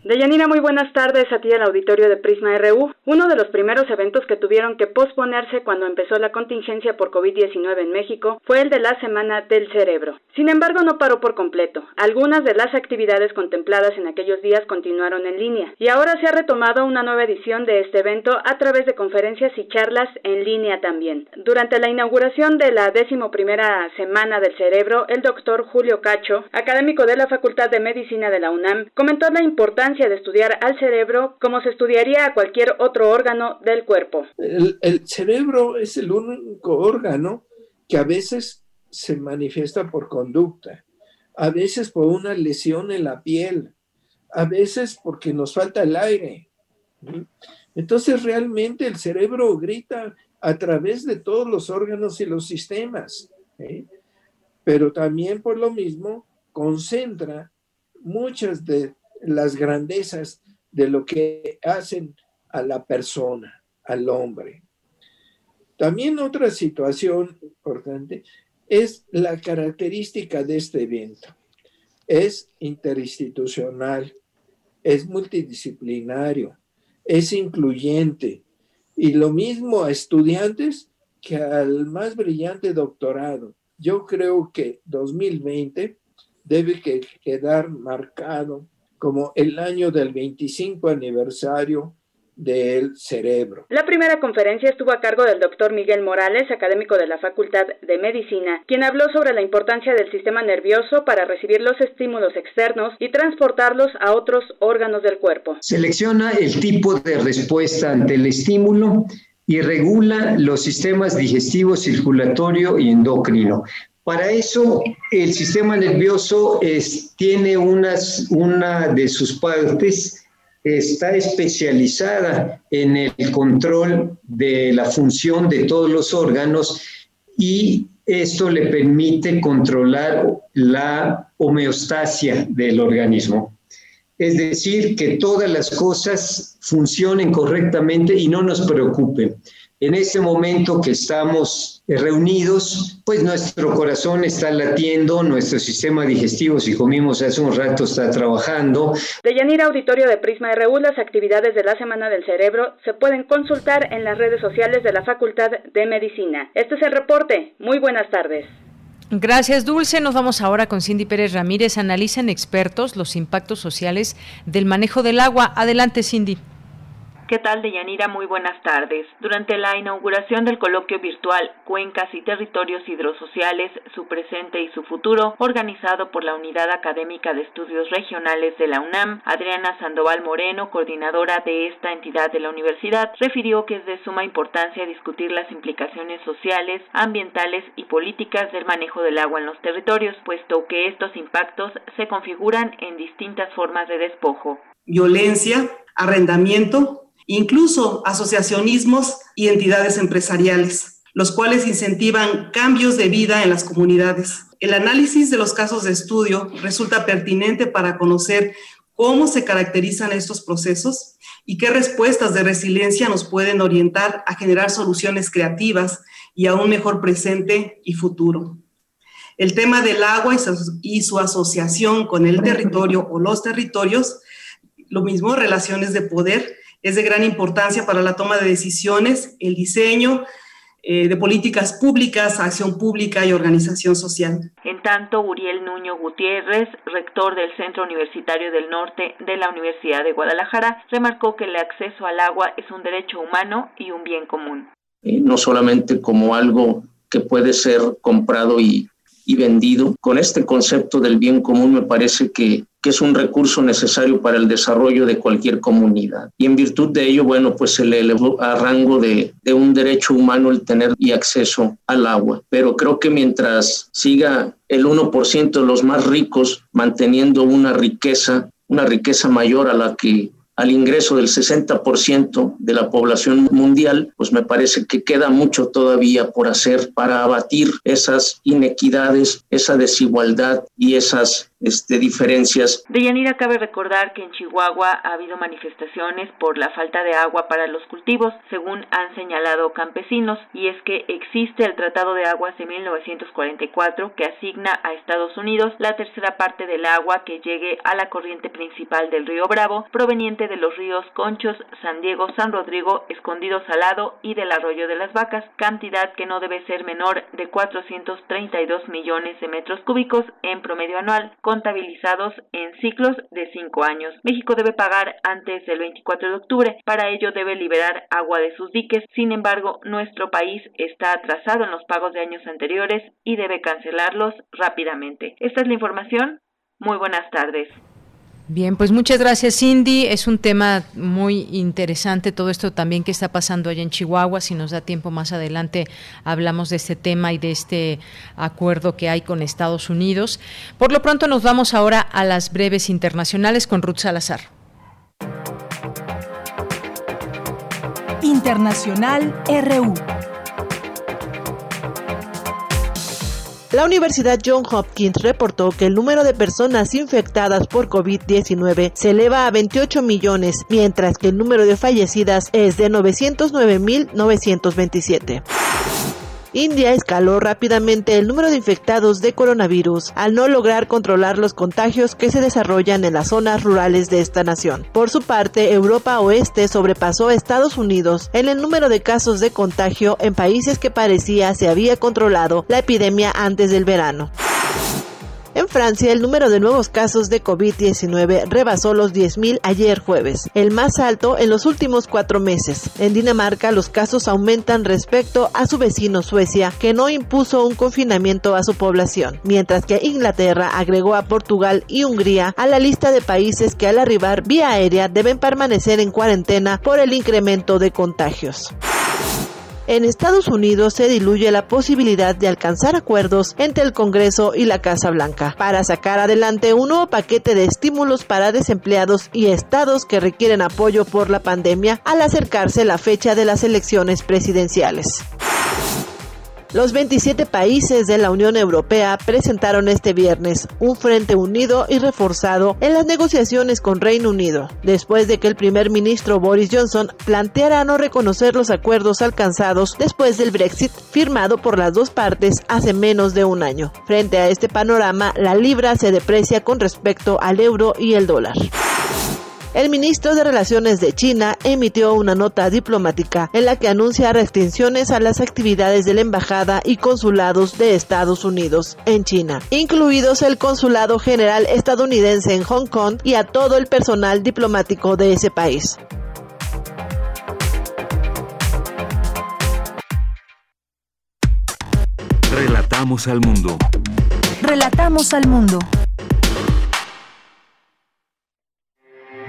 Deyanira, muy buenas tardes a ti al auditorio de Prisma RU. Uno de los primeros eventos que tuvieron que posponerse cuando empezó la contingencia por COVID-19 en México fue el de la Semana del Cerebro. Sin embargo, no paró por completo. Algunas de las actividades contempladas en aquellos días continuaron en línea y ahora se ha retomado una nueva edición de este evento a través de conferencias y charlas en línea también. Durante la inauguración de la décimo primera Semana del Cerebro, el doctor Julio Cacho, académico de la Facultad de Medicina de la UNAM, comentó la importancia de estudiar al cerebro como se estudiaría a cualquier otro órgano del cuerpo. El, cerebro es el único órgano que a veces se manifiesta por conducta, a veces por una lesión en la piel, a veces porque nos falta el aire. Entonces realmente el cerebro grita a través de todos los órganos y los sistemas, ¿eh? pero también por lo mismo concentra muchas de las grandezas de lo que hacen a la persona, al hombre. También otra situación importante es la característica de este evento. Es interinstitucional, es multidisciplinario, es incluyente y lo mismo a estudiantes que al más brillante doctorado. Yo creo que 2020 debe quedar marcado como el año del 25 aniversario del cerebro. La primera conferencia estuvo a cargo del doctor Miguel Morales, académico de la Facultad de Medicina, quien habló sobre la importancia del sistema nervioso para recibir los estímulos externos y transportarlos a otros órganos del cuerpo. Selecciona el tipo de respuesta ante el estímulo y regula los sistemas digestivo, circulatorio y endocrino. Para eso, el sistema nervioso tiene una de sus partes, está especializada en el control de la función de todos los órganos y esto le permite controlar la homeostasia del organismo. Es decir, que todas las cosas funcionen correctamente y no nos preocupen. En este momento que estamos reunidos, pues nuestro corazón está latiendo, nuestro sistema digestivo, si comimos hace un rato, está trabajando. De Yanira Auditorio de Prisma RU, las actividades de la Semana del Cerebro se pueden consultar en las redes sociales de la Facultad de Medicina. Este es el reporte. Muy buenas tardes. Gracias, Dulce. Nos vamos ahora con Cindy Pérez Ramírez. Analizan expertos los impactos sociales del manejo del agua. Adelante, Cindy. ¿Qué tal, Deyanira? Muy buenas tardes. Durante la inauguración del coloquio virtual Cuencas y Territorios Hidrosociales, su presente y su futuro, organizado por la Unidad Académica de Estudios Regionales de la UNAM, Adriana Sandoval Moreno, coordinadora de esta entidad de la universidad, refirió que es de suma importancia discutir las implicaciones sociales, ambientales y políticas del manejo del agua en los territorios, puesto que estos impactos se configuran en distintas formas de despojo. Violencia, arrendamiento, incluso asociacionismos y entidades empresariales, los cuales incentivan cambios de vida en las comunidades. El análisis de los casos de estudio resulta pertinente para conocer cómo se caracterizan estos procesos y qué respuestas de resiliencia nos pueden orientar a generar soluciones creativas y a un mejor presente y futuro. El tema del agua y su, asociación con el territorio o los territorios, lo mismo, relaciones de poder, es de gran importancia para la toma de decisiones, el diseño eh, de políticas públicas, acción pública y organización social. En tanto, Uriel Nuño Gutiérrez, rector del Centro Universitario del Norte de la Universidad de Guadalajara, remarcó que el acceso al agua es un derecho humano y un bien común. Eh, no solamente como algo que puede ser comprado y y vendido. Con este concepto del bien común me parece que, que es un recurso necesario para el desarrollo de cualquier comunidad. Y en virtud de ello, bueno, pues se le elevó a rango de, de un derecho humano el tener y acceso al agua. Pero creo que mientras siga el 1% de los más ricos manteniendo una riqueza, una riqueza mayor a la que al ingreso del 60% de la población mundial, pues me parece que queda mucho todavía por hacer para abatir esas inequidades, esa desigualdad y esas este, diferencias. De Yanira cabe recordar que en Chihuahua ha habido manifestaciones por la falta de agua para los cultivos, según han señalado campesinos, y es que existe el Tratado de Aguas de 1944 que asigna a Estados Unidos la tercera parte del agua que llegue a la corriente principal del río Bravo, proveniente de los ríos Conchos, San Diego, San Rodrigo, Escondido Salado y del Arroyo de las Vacas, cantidad que no debe ser menor de 432 millones de metros cúbicos en promedio anual contabilizados en ciclos de cinco años. México debe pagar antes del 24 de octubre. Para ello debe liberar agua de sus diques. Sin embargo, nuestro país está atrasado en los pagos de años anteriores y debe cancelarlos rápidamente. Esta es la información. Muy buenas tardes. Bien, pues muchas gracias Cindy. Es un tema muy interesante todo esto también que está pasando allá en Chihuahua. Si nos da tiempo más adelante hablamos de este tema y de este acuerdo que hay con Estados Unidos. Por lo pronto nos vamos ahora a las breves internacionales con Ruth Salazar. Internacional RU. La Universidad John Hopkins reportó que el número de personas infectadas por COVID-19 se eleva a 28 millones, mientras que el número de fallecidas es de 909.927. India escaló rápidamente el número de infectados de coronavirus al no lograr controlar los contagios que se desarrollan en las zonas rurales de esta nación. Por su parte, Europa Oeste sobrepasó a Estados Unidos en el número de casos de contagio en países que parecía se había controlado la epidemia antes del verano. En Francia, el número de nuevos casos de COVID-19 rebasó los 10.000 ayer jueves, el más alto en los últimos cuatro meses. En Dinamarca, los casos aumentan respecto a su vecino Suecia, que no impuso un confinamiento a su población, mientras que Inglaterra agregó a Portugal y Hungría a la lista de países que al arribar vía aérea deben permanecer en cuarentena por el incremento de contagios. En Estados Unidos se diluye la posibilidad de alcanzar acuerdos entre el Congreso y la Casa Blanca para sacar adelante un nuevo paquete de estímulos para desempleados y estados que requieren apoyo por la pandemia al acercarse la fecha de las elecciones presidenciales. Los 27 países de la Unión Europea presentaron este viernes un frente unido y reforzado en las negociaciones con Reino Unido, después de que el primer ministro Boris Johnson planteara no reconocer los acuerdos alcanzados después del Brexit firmado por las dos partes hace menos de un año. Frente a este panorama, la libra se deprecia con respecto al euro y el dólar. El ministro de Relaciones de China emitió una nota diplomática en la que anuncia restricciones a las actividades de la embajada y consulados de Estados Unidos en China, incluidos el consulado general estadounidense en Hong Kong y a todo el personal diplomático de ese país. Relatamos al mundo. Relatamos al mundo.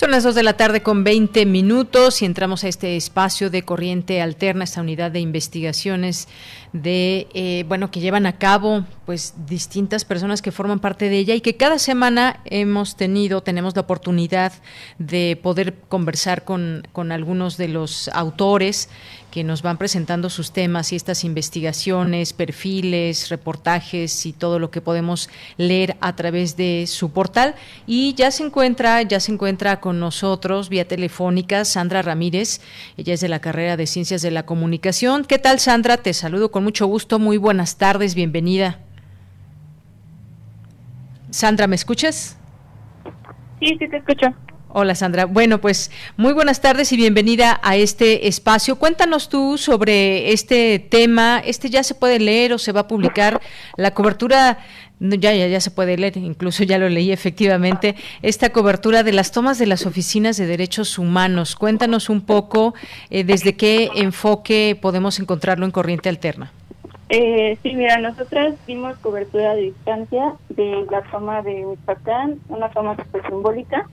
Son las 2 de la tarde con 20 minutos y entramos a este espacio de corriente alterna, esta unidad de investigaciones de eh, bueno que llevan a cabo pues distintas personas que forman parte de ella y que cada semana hemos tenido tenemos la oportunidad de poder conversar con, con algunos de los autores que nos van presentando sus temas y estas investigaciones, perfiles, reportajes y todo lo que podemos leer a través de su portal. Y ya se encuentra, ya se encuentra con nosotros vía telefónica Sandra Ramírez. Ella es de la carrera de Ciencias de la Comunicación. ¿Qué tal, Sandra? Te saludo con mucho gusto. Muy buenas tardes, bienvenida. Sandra, ¿me escuchas? Sí, sí te escucho. Hola Sandra. Bueno, pues muy buenas tardes y bienvenida a este espacio. Cuéntanos tú sobre este tema. Este ya se puede leer o se va a publicar. La cobertura, ya, ya, ya se puede leer, incluso ya lo leí efectivamente, esta cobertura de las tomas de las oficinas de derechos humanos. Cuéntanos un poco eh, desde qué enfoque podemos encontrarlo en Corriente Alterna. Eh, sí, mira, nosotras dimos cobertura de distancia de la toma de Michoacán, una toma fue simbólica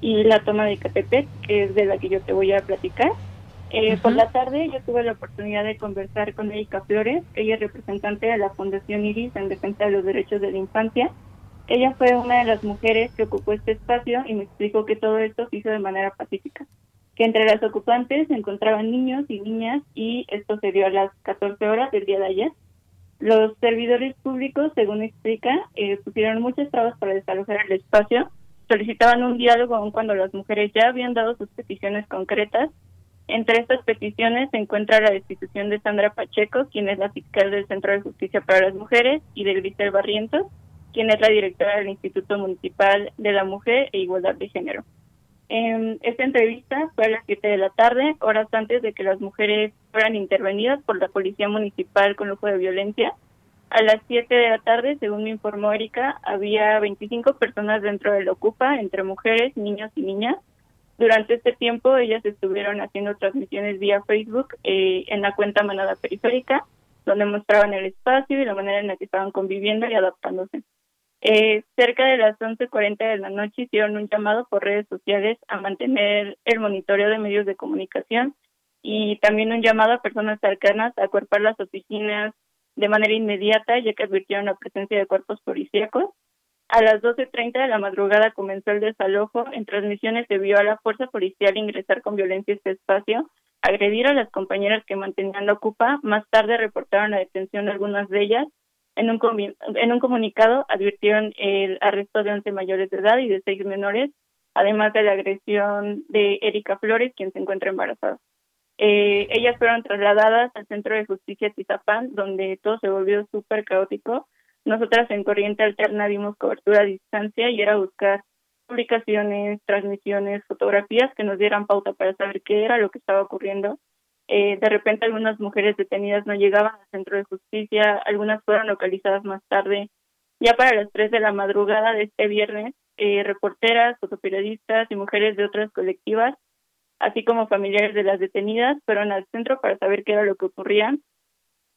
y la toma de Catepec, que es de la que yo te voy a platicar. Eh, Por la tarde yo tuve la oportunidad de conversar con Erika Flores, ella es representante de la Fundación Iris en defensa de los derechos de la infancia. Ella fue una de las mujeres que ocupó este espacio y me explicó que todo esto se hizo de manera pacífica, que entre las ocupantes se encontraban niños y niñas y esto se dio a las 14 horas del día de ayer. Los servidores públicos, según explica, eh, pusieron muchas trabas para desalojar el espacio solicitaban un diálogo aun cuando las mujeres ya habían dado sus peticiones concretas. Entre estas peticiones se encuentra la destitución de Sandra Pacheco, quien es la fiscal del Centro de Justicia para las Mujeres, y de Grisel Barrientos, quien es la directora del Instituto Municipal de la Mujer e Igualdad de Género. En esta entrevista fue a las 7 de la tarde, horas antes de que las mujeres fueran intervenidas por la Policía Municipal con lujo de violencia a las 7 de la tarde, según me informó Erika, había 25 personas dentro del Ocupa, entre mujeres, niños y niñas. Durante este tiempo ellas estuvieron haciendo transmisiones vía Facebook eh, en la cuenta Manada Periférica, donde mostraban el espacio y la manera en la que estaban conviviendo y adaptándose. Eh, cerca de las 11.40 de la noche hicieron un llamado por redes sociales a mantener el monitoreo de medios de comunicación y también un llamado a personas cercanas a acuerpar las oficinas de manera inmediata, ya que advirtieron la presencia de cuerpos policíacos. A las 12.30 de la madrugada comenzó el desalojo. En transmisiones se vio a la fuerza policial ingresar con violencia a este espacio, agredir a las compañeras que mantenían la ocupa. Más tarde reportaron la detención de algunas de ellas. En un, en un comunicado advirtieron el arresto de 11 mayores de edad y de 6 menores, además de la agresión de Erika Flores, quien se encuentra embarazada. Eh, ellas fueron trasladadas al Centro de Justicia Tizapán, donde todo se volvió súper caótico. Nosotras en Corriente Alterna dimos cobertura a distancia y era buscar publicaciones, transmisiones, fotografías que nos dieran pauta para saber qué era lo que estaba ocurriendo. Eh, de repente algunas mujeres detenidas no llegaban al centro de justicia, algunas fueron localizadas más tarde. Ya para las 3 de la madrugada de este viernes, eh, reporteras, fotoperiodistas y mujeres de otras colectivas así como familiares de las detenidas, fueron al centro para saber qué era lo que ocurría.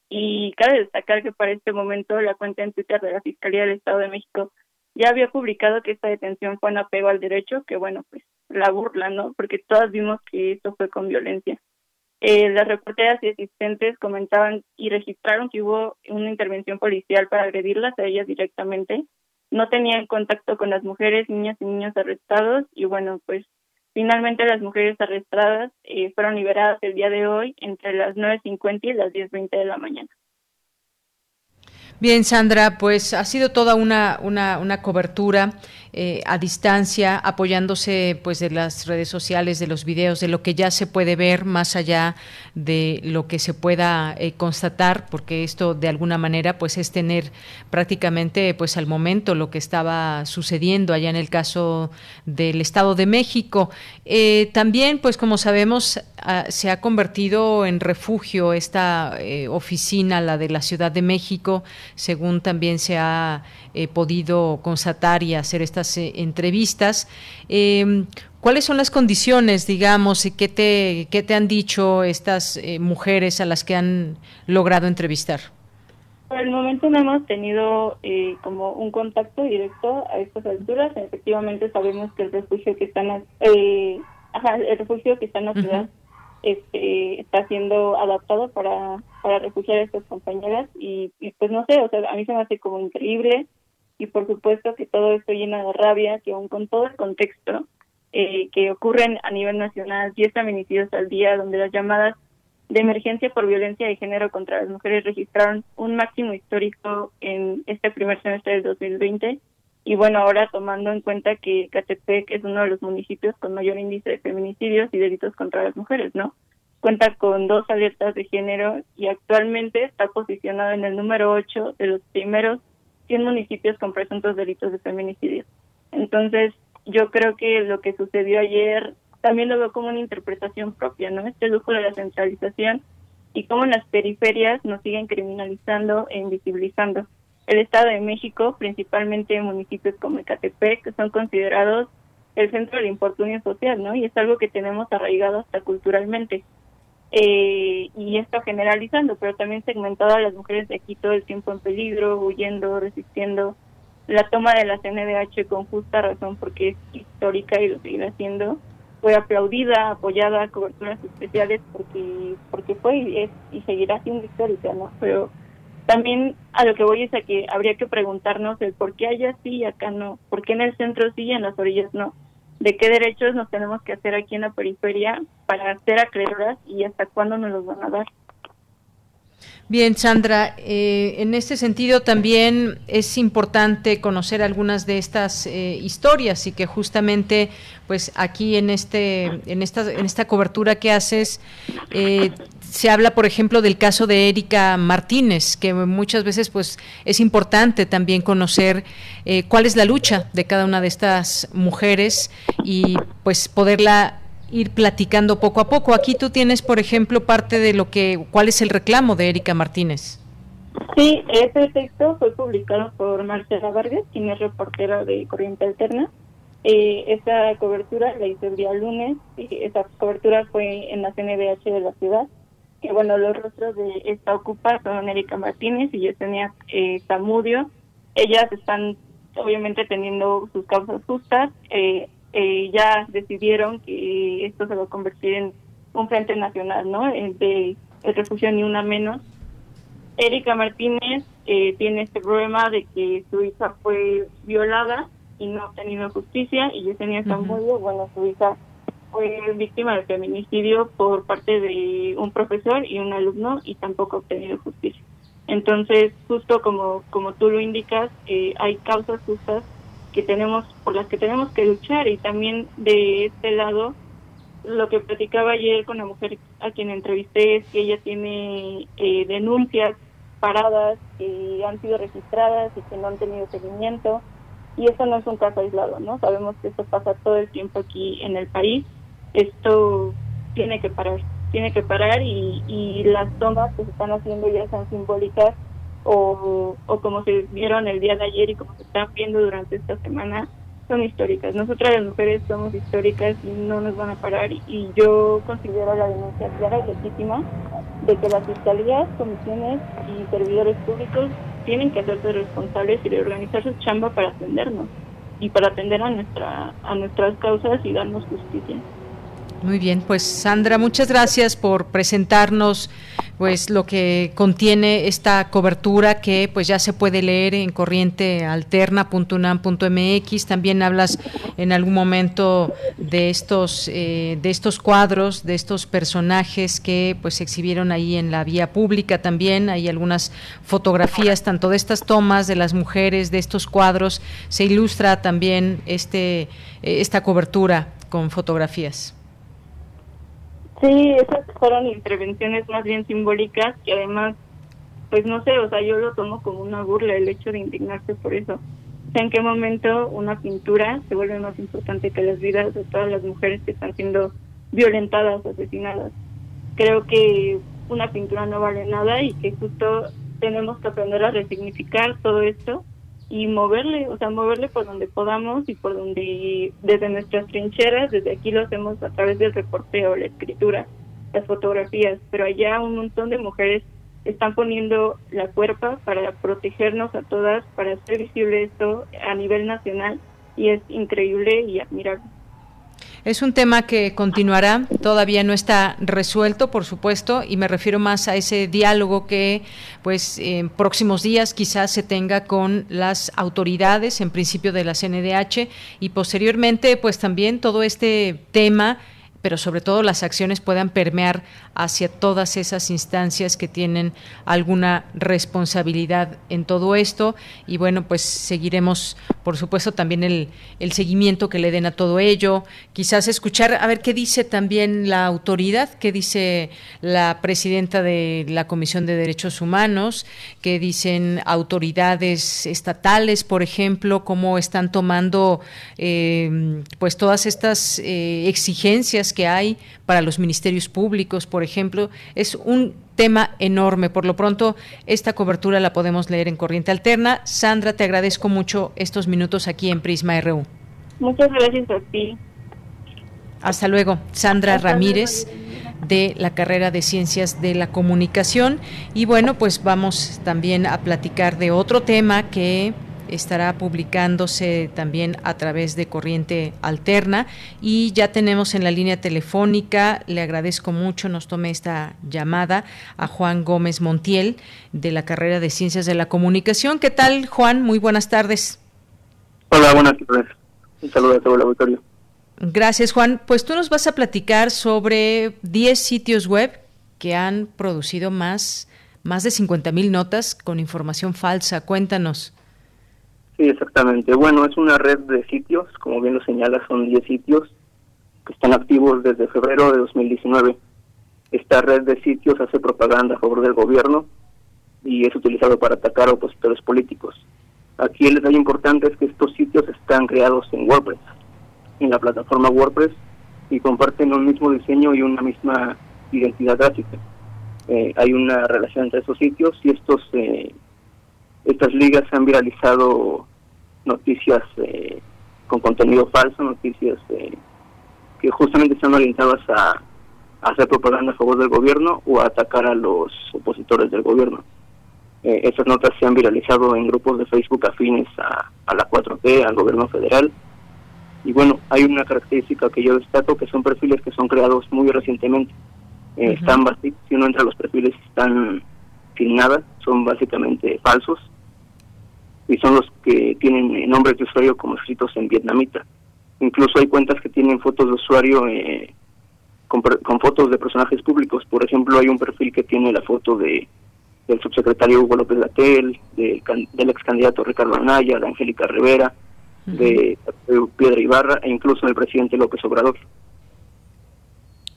Y cabe destacar que para este momento la cuenta en Twitter de la Fiscalía del Estado de México ya había publicado que esta detención fue un apego al derecho, que bueno, pues la burla, ¿no? Porque todas vimos que esto fue con violencia. Eh, las reporteras y asistentes comentaban y registraron que hubo una intervención policial para agredirlas a ellas directamente. No tenían contacto con las mujeres, niñas y niños arrestados y bueno, pues finalmente las mujeres arrestadas eh, fueron liberadas el día de hoy entre las 9.50 y las 10.20 de la mañana. Bien, Sandra, pues ha sido toda una, una, una cobertura eh, a distancia, apoyándose pues de las redes sociales, de los videos, de lo que ya se puede ver más allá de lo que se pueda eh, constatar, porque esto de alguna manera pues es tener prácticamente pues al momento lo que estaba sucediendo allá en el caso del Estado de México. Eh, también pues como sabemos ah, se ha convertido en refugio esta oficina, la de la Ciudad de México, según también se ha podido constatar y hacer esta eh, entrevistas. Em, ¿Cuáles son las condiciones, digamos, y qué te, qué te han dicho estas eh, mujeres a las que han logrado entrevistar? Por el momento no hemos tenido eh, como un contacto directo a estas alturas. Efectivamente sabemos que el refugio que están, el refugio que está en la ciudad este, está siendo adaptado para, para refugiar a estas compañeras y, y, pues no sé, o sea, a mí se me hace como increíble y por supuesto que todo esto llena de rabia, que aún con todo el contexto eh, que ocurren a nivel nacional, 10 feminicidios al día, donde las llamadas de emergencia por violencia de género contra las mujeres registraron un máximo histórico en este primer semestre del 2020. Y bueno, ahora tomando en cuenta que Catepec es uno de los municipios con mayor índice de feminicidios y delitos contra las mujeres, ¿no? Cuenta con dos alertas de género y actualmente está posicionado en el número 8 de los primeros 100 municipios con presuntos delitos de feminicidio. Entonces, yo creo que lo que sucedió ayer también lo veo como una interpretación propia, ¿no? Este lujo de la centralización y cómo las periferias nos siguen criminalizando e invisibilizando. El Estado de México, principalmente municipios como Ecatepec, son considerados el centro del infortunio social, ¿no? Y es algo que tenemos arraigado hasta culturalmente eh, y esto generalizando, pero también segmentado a las mujeres de aquí todo el tiempo en peligro, huyendo, resistiendo. La toma de la CNDH con justa razón porque es histórica y lo seguirá haciendo. Fue aplaudida, apoyada, coberturas especiales porque porque fue y, es, y seguirá siendo histórica, ¿no? Pero también a lo que voy es a que habría que preguntarnos el por qué allá sí y acá no, por qué en el centro sí y en las orillas no de qué derechos nos tenemos que hacer aquí en la periferia para ser acreedoras y hasta cuándo nos los van a dar. Bien, Sandra, eh, en este sentido también es importante conocer algunas de estas eh, historias y que justamente, pues aquí en este, en esta, en esta cobertura que haces, eh, se habla, por ejemplo, del caso de Erika Martínez, que muchas veces, pues, es importante también conocer cuál es la lucha de cada una de estas mujeres y, pues, poderla ir platicando poco a poco. Aquí tú tienes, por ejemplo, parte de lo que, ¿cuál es el reclamo de Erika Martínez? Sí, ese texto fue publicado por Marcela Vargas, quien es reportera de Corriente Alterna. Eh, esta cobertura la hice el día lunes, y esa cobertura fue en la CNBH de la ciudad. Que bueno, los rostros de esta ocupa son Erika Martínez y Yesenia eh, Zamudio. Ellas están obviamente teniendo sus causas justas. Eh, eh, ya decidieron que esto se va a convertir en un frente nacional, ¿no? De el refugio ni una menos. Erika Martínez eh, tiene este problema de que su hija fue violada y no ha obtenido justicia y Yesenia Zamudio, bueno, su hija fue víctima de feminicidio por parte de un profesor y un alumno y tampoco ha obtenido justicia. Entonces, justo como, como tú lo indicas, eh, hay causas justas que tenemos por las que tenemos que luchar y también de este lado lo que platicaba ayer con la mujer a quien entrevisté es que ella tiene eh, denuncias paradas que han sido registradas y que no han tenido seguimiento y eso no es un caso aislado, ¿no? Sabemos que esto pasa todo el tiempo aquí en el país. Esto tiene que parar, tiene que parar y, y las tomas que se están haciendo ya son simbólicas o, o como se vieron el día de ayer y como se están viendo durante esta semana, son históricas. Nosotras las mujeres somos históricas y no nos van a parar y yo considero la denuncia clara y legítima de que las fiscalías, comisiones y servidores públicos tienen que hacerse responsables y reorganizar su chamba para atendernos y para atender a nuestra a nuestras causas y darnos justicia. Muy bien, pues Sandra, muchas gracias por presentarnos pues lo que contiene esta cobertura que pues ya se puede leer en corrientealterna.unam.mx. También hablas en algún momento de estos eh, de estos cuadros, de estos personajes que pues se exhibieron ahí en la vía pública también. Hay algunas fotografías tanto de estas tomas de las mujeres, de estos cuadros. Se ilustra también este eh, esta cobertura con fotografías. Sí, esas fueron intervenciones más bien simbólicas que además, pues no sé, o sea, yo lo tomo como una burla el hecho de indignarse por eso. O sea, en qué momento una pintura se vuelve más importante que las vidas de todas las mujeres que están siendo violentadas, asesinadas. Creo que una pintura no vale nada y que justo tenemos que aprender a resignificar todo esto y moverle, o sea, moverle por donde podamos y por donde desde nuestras trincheras, desde aquí lo hacemos a través del reporteo, la escritura, las fotografías, pero allá un montón de mujeres están poniendo la cuerpa para protegernos a todas, para hacer visible esto a nivel nacional y es increíble y admirable. Es un tema que continuará, todavía no está resuelto, por supuesto, y me refiero más a ese diálogo que, pues, en próximos días quizás se tenga con las autoridades, en principio de la CNDH, y posteriormente, pues, también todo este tema pero sobre todo las acciones puedan permear hacia todas esas instancias que tienen alguna responsabilidad en todo esto. Y bueno, pues seguiremos, por supuesto, también el, el seguimiento que le den a todo ello. Quizás escuchar, a ver qué dice también la autoridad, qué dice la presidenta de la Comisión de Derechos Humanos, qué dicen autoridades estatales, por ejemplo, cómo están tomando eh, pues todas estas eh, exigencias que hay para los ministerios públicos, por ejemplo, es un tema enorme. Por lo pronto, esta cobertura la podemos leer en Corriente Alterna. Sandra, te agradezco mucho estos minutos aquí en Prisma RU. Muchas gracias a ti. Hasta luego. Sandra Ramírez de la carrera de Ciencias de la Comunicación. Y bueno, pues vamos también a platicar de otro tema que estará publicándose también a través de Corriente Alterna y ya tenemos en la línea telefónica, le agradezco mucho, nos tome esta llamada a Juan Gómez Montiel de la carrera de Ciencias de la Comunicación. ¿Qué tal, Juan? Muy buenas tardes. Hola, buenas tardes. Un saludo a todo el auditorio. Gracias, Juan. Pues tú nos vas a platicar sobre 10 sitios web que han producido más, más de 50 mil notas con información falsa. Cuéntanos. Sí, exactamente. Bueno, es una red de sitios, como bien lo señala, son 10 sitios que están activos desde febrero de 2019. Esta red de sitios hace propaganda a favor del gobierno y es utilizado para atacar a opositores políticos. Aquí el detalle importante es que estos sitios están creados en WordPress, en la plataforma WordPress, y comparten un mismo diseño y una misma identidad gráfica. Eh, hay una relación entre esos sitios y estos eh, estas ligas han viralizado noticias eh, con contenido falso, noticias eh, que justamente están orientadas a, hacer propaganda a favor del gobierno o a atacar a los opositores del gobierno. Eh, estas notas se han viralizado en grupos de Facebook afines a, a la 4T, al gobierno federal. Y bueno, hay una característica que yo destaco, que son perfiles que son creados muy recientemente. Están si uno entra a los perfiles están sin nada, son básicamente falsos y son los que tienen nombres de usuario como escritos en vietnamita. Incluso hay cuentas que tienen fotos de usuario eh, con, fotos de personajes públicos. Por ejemplo, hay un perfil que tiene la foto de del subsecretario Hugo López Latel, del ex candidato Ricardo Anaya, de Angélica Rivera, de, de Piedra Ibarra e incluso del presidente López Obrador.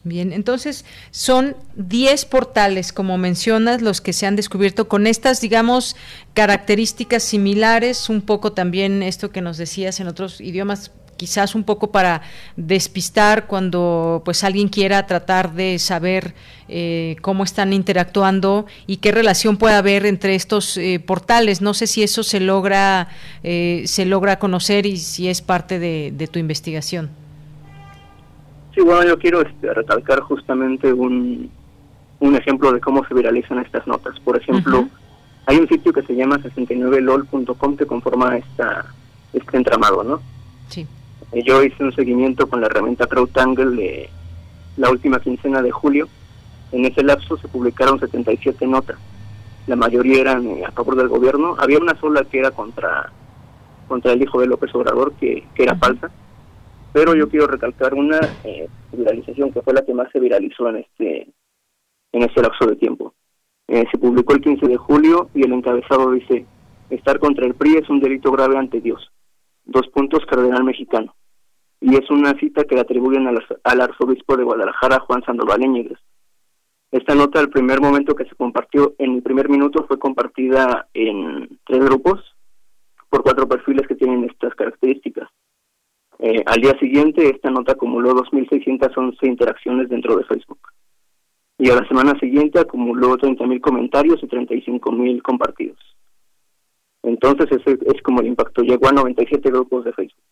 Bien, entonces son 10 portales, como mencionas, los que se han descubierto con estas, digamos, características similares, un poco también esto que nos decías en otros idiomas, quizás un poco para despistar cuando pues alguien quiera tratar de saber eh, cómo están interactuando y qué relación puede haber entre estos eh, portales. No sé si eso se logra eh, se logra conocer y si es parte de, tu investigación. Sí, bueno, yo quiero este, recalcar justamente un, un ejemplo de cómo se viralizan estas notas. Por ejemplo, hay un sitio que se llama 69lol.com que conforma esta este entramado, ¿no? Sí. Eh, yo hice un seguimiento con la herramienta CrowdTangle de la última quincena de julio. En ese lapso se publicaron 77 notas. La mayoría eran eh, a favor del gobierno. Había una sola que era contra contra el hijo de López Obrador, que, que era falsa. Pero yo quiero recalcar una eh, viralización que fue la que más se viralizó en este en ese lapso de tiempo. se publicó el 15 de julio y el encabezado dice, estar contra el PRI es un delito grave ante Dios dos puntos cardenal mexicano. Y es una cita que le atribuyen al, arzobispo de Guadalajara, Juan Sandoval Íñiguez. Esta nota, el primer momento que se compartió, en el primer minuto, fue compartida en tres grupos por cuatro perfiles que tienen estas características. Eh, al día siguiente, esta nota acumuló 2.611 interacciones dentro de Facebook. Y a la semana siguiente acumuló 30.000 comentarios y 35.000 compartidos. Entonces ese es como el impacto. Llegó a 97 grupos de Facebook.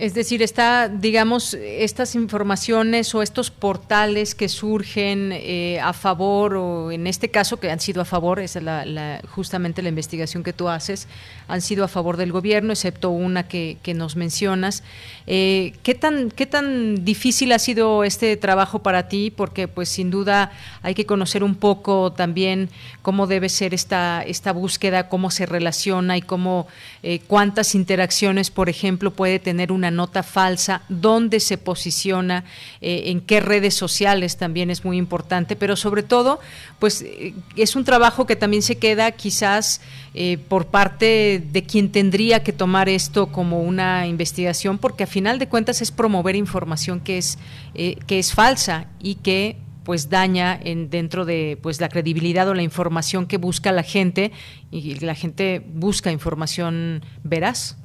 Es decir, está, digamos, estas informaciones o estos portales que surgen eh, a favor o en este caso que han sido a favor, es la, justamente la investigación que tú haces, han sido a favor del gobierno, excepto una que, nos mencionas. Eh, ¿qué, tan, ¿Qué tan difícil ha sido este trabajo para ti? Porque pues sin duda hay que conocer un poco también cómo debe ser esta, esta búsqueda, cómo se relaciona y cómo eh, cuántas interacciones, por ejemplo, puede tener una nota falsa, dónde se posiciona, eh, en qué redes sociales también es muy importante, pero sobre todo, pues eh, es un trabajo que también se queda quizás eh, por parte de quien tendría que tomar esto como una investigación, porque a final de cuentas es promover información que es, que es falsa y que pues daña en dentro de pues la credibilidad o la información que busca la gente y la gente busca información veraz.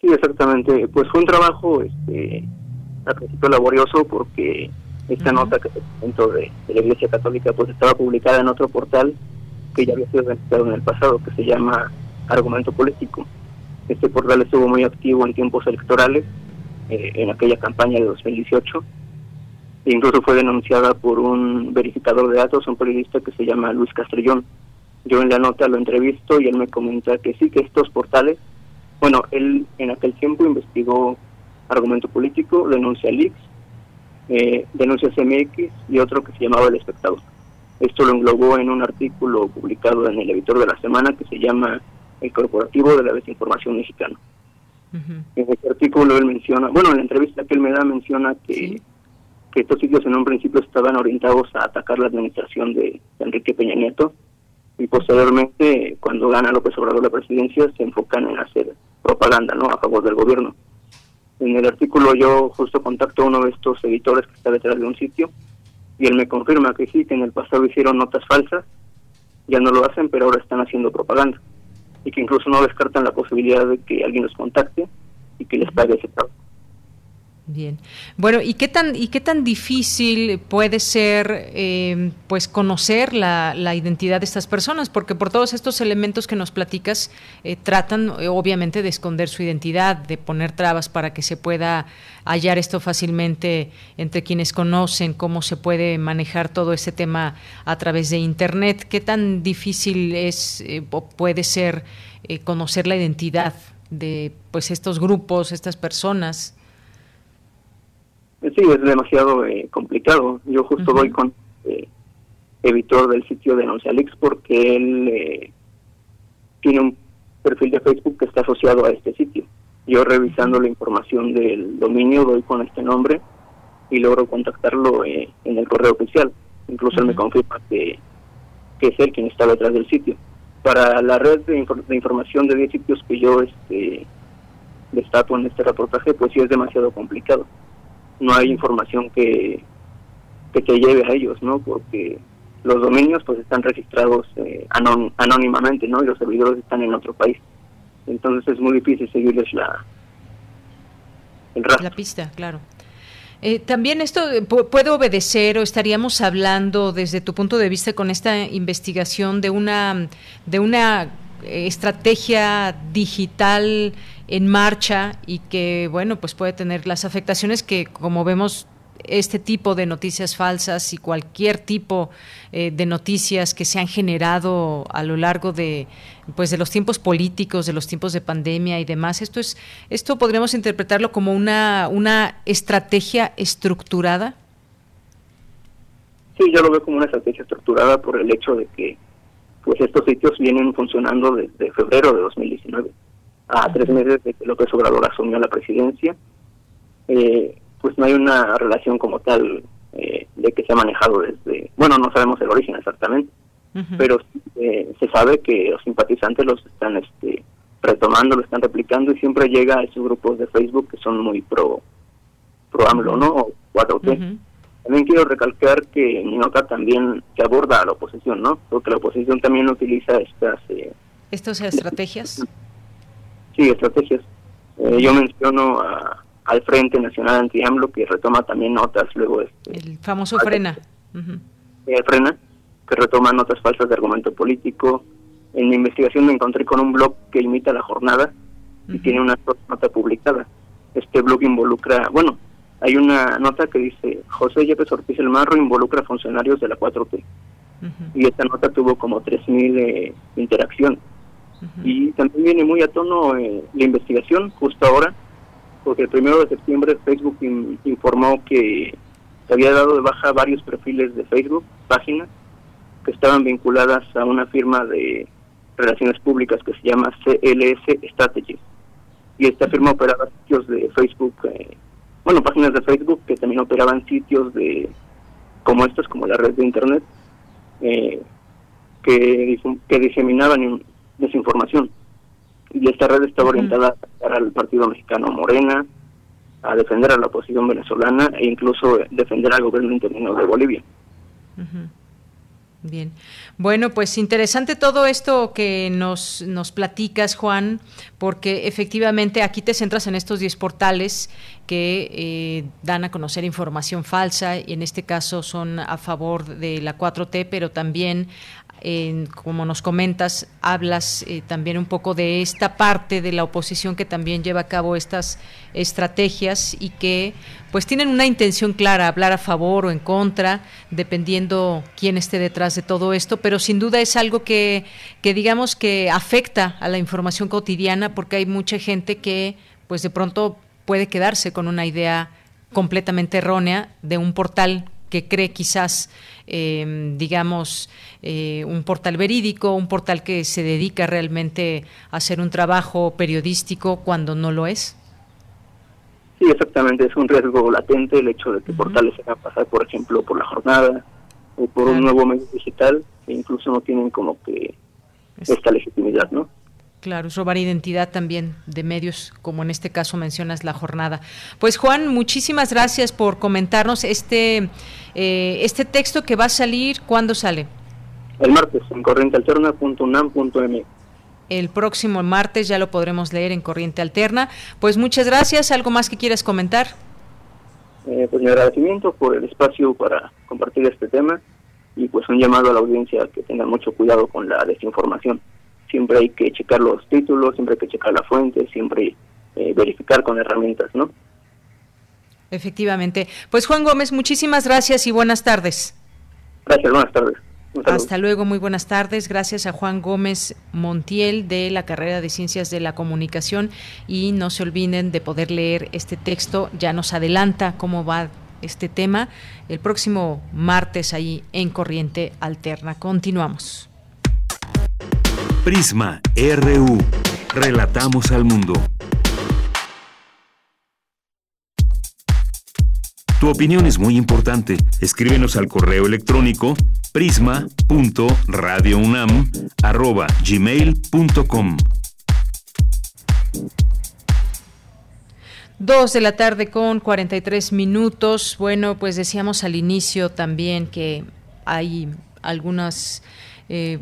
Sí, exactamente. Pues fue un trabajo este, principio laborioso porque esta nota que se presentó de, la Iglesia Católica pues estaba publicada en otro portal que ya había sido registrado en el pasado, que se llama Argumento Político. Este portal estuvo muy activo en tiempos electorales, eh, en aquella campaña de 2018, e incluso fue denunciada por un verificador de datos, un periodista que se llama Luis Castrellón. Yo en la nota lo entrevisto y él me comenta que sí, que estos portales bueno, él en aquel tiempo investigó argumento político, denuncia Leaks, eh, denuncia CMX y otro que se llamaba El Espectador. Esto lo englobó en un artículo publicado en el editor de la semana que se llama El Corporativo de la Desinformación Mexicana. En ese artículo él menciona, bueno, en la entrevista que él me da menciona que, que estos sitios en un principio estaban orientados a atacar la administración de Enrique Peña Nieto y posteriormente, cuando gana López Obrador la presidencia, se enfocan en hacer propaganda ¿no? a favor del gobierno. En el artículo yo justo contacto a uno de estos editores que está detrás de un sitio y él me confirma que sí, que en el pasado hicieron notas falsas, ya no lo hacen, pero ahora están haciendo propaganda y que incluso no descartan la posibilidad de que alguien los contacte y que les pague ese trabajo. Bien. Bueno, ¿y qué tan, y qué tan difícil puede ser eh, pues conocer la, identidad de estas personas? Porque por todos estos elementos que nos platicas, eh, tratan eh, obviamente de esconder su identidad, de poner trabas para que se pueda hallar esto fácilmente entre quienes conocen cómo se puede manejar todo ese tema a través de Internet. ¿Qué tan difícil es o puede ser conocer la identidad de pues estos grupos, estas personas? Sí, es demasiado eh, complicado. Yo justo voy con eh, editor del sitio Denuncialix porque él eh, tiene un perfil de Facebook que está asociado a este sitio. Yo revisando la información del dominio doy con este nombre y logro contactarlo en el correo oficial. Incluso él me confirma que, que es él quien está detrás del sitio. Para la red de, de información de 10 sitios que yo este, destaco en este reportaje, pues sí es demasiado complicado no hay información que, que te lleve a ellos, ¿no? Porque los dominios pues están registrados eh, anónimamente, ¿no? Y los servidores están en otro país. entonces es muy difícil seguirles la, pista, claro. Eh, también esto eh, puede obedecer o estaríamos hablando desde tu punto de vista con esta investigación de una de una eh, estrategia digital en marcha y que bueno pues puede tener las afectaciones que como vemos este tipo de noticias falsas y cualquier tipo eh, de noticias que se han generado a lo largo de pues de los tiempos políticos, de los tiempos de pandemia y demás. Esto es esto podríamos interpretarlo como una una estrategia estructurada. Sí, yo lo veo como una estrategia estructurada por el hecho de que pues estos sitios vienen funcionando desde febrero de 2019, a tres meses de que López Obrador asumió la presidencia. Eh, pues no hay una relación como tal eh, de que se ha manejado desde, bueno, no sabemos el origen exactamente, pero eh, se sabe que los simpatizantes los están este, retomando, lo están replicando y siempre llega a esos grupos de Facebook que son muy pro, pro AMLO, ¿no? O 4T. También quiero recalcar que Ninoca también se aborda a la oposición, ¿no? Porque la oposición también utiliza estas... Eh, ¿Estas estrategias? Sí, estrategias. yo menciono a al Frente Nacional Anti-AMLO, que retoma también notas luego... Este, el famoso Frena. El Frena, que retoma notas falsas de argumento político. En la investigación me encontré con un blog que imita la jornada y tiene una nota publicada. Este blog involucra, bueno, hay una nota que dice, José Yepes Ortiz El Marro involucra funcionarios de la 4T. Y esta nota tuvo como 3.000 eh, interacciones. Y también viene muy a tono eh, la investigación, justo ahora, porque el primero de septiembre Facebook informó que se había dado de baja varios perfiles de Facebook, páginas, que estaban vinculadas a una firma de relaciones públicas que se llama CLS Strategies. Y esta firma operaba sitios de Facebook, eh, bueno, páginas de Facebook que también operaban sitios de como estos, como la red de Internet, eh, que, que diseminaban desinformación y esta red está orientada a al partido mexicano Morena, a defender a la oposición venezolana e incluso defender al gobierno interino de Bolivia. Bien. Bueno, pues interesante todo esto que nos, nos platicas, Juan, porque efectivamente aquí te centras en estos 10 portales que eh, dan a conocer información falsa y en este caso son a favor de la 4T, pero también como nos comentas, hablas eh, también un poco de esta parte de la oposición que también lleva a cabo estas estrategias y que pues tienen una intención clara, hablar a favor o en contra, dependiendo quién esté detrás de todo esto, pero sin duda es algo que, que digamos que afecta a la información cotidiana porque hay mucha gente que pues de pronto puede quedarse con una idea completamente errónea de un portal que cree quizás, eh, digamos, eh, un portal verídico, un portal que se dedica realmente a hacer un trabajo periodístico cuando no lo es? Sí, exactamente, es un riesgo latente el hecho de que portales se hagan pasar, por ejemplo, por la jornada o por un nuevo medio digital que incluso no tienen como que esta legitimidad, ¿no? Claro, es robar identidad también de medios, como en este caso mencionas la jornada. Pues Juan, muchísimas gracias por comentarnos este, eh, este texto que va a salir. ¿Cuándo sale? El martes, en corrientealterna.unam.m. El próximo martes ya lo podremos leer en Corriente Alterna. Pues muchas gracias. ¿Algo más que quieras comentar? Eh, pues mi agradecimiento por el espacio para compartir este tema y pues un llamado a la audiencia que tenga mucho cuidado con la desinformación siempre hay que checar los títulos, siempre hay que checar la fuente, siempre eh, verificar con herramientas, ¿no? Efectivamente. Pues Juan Gómez, muchísimas gracias y buenas tardes. Gracias, buenas tardes. Hasta luego, muy buenas tardes. Gracias a Juan Gómez Montiel de la carrera de Ciencias de la Comunicación y no se olviden de poder leer este texto. Ya nos adelanta cómo va este tema el próximo martes ahí en Corriente Alterna. Continuamos. Prisma RU. Relatamos al mundo. Tu opinión es muy importante. Escríbenos al correo electrónico prisma.radiounam@gmail.com. Dos de la tarde con 43 minutos. Bueno, pues decíamos al inicio también que hay algunas eh,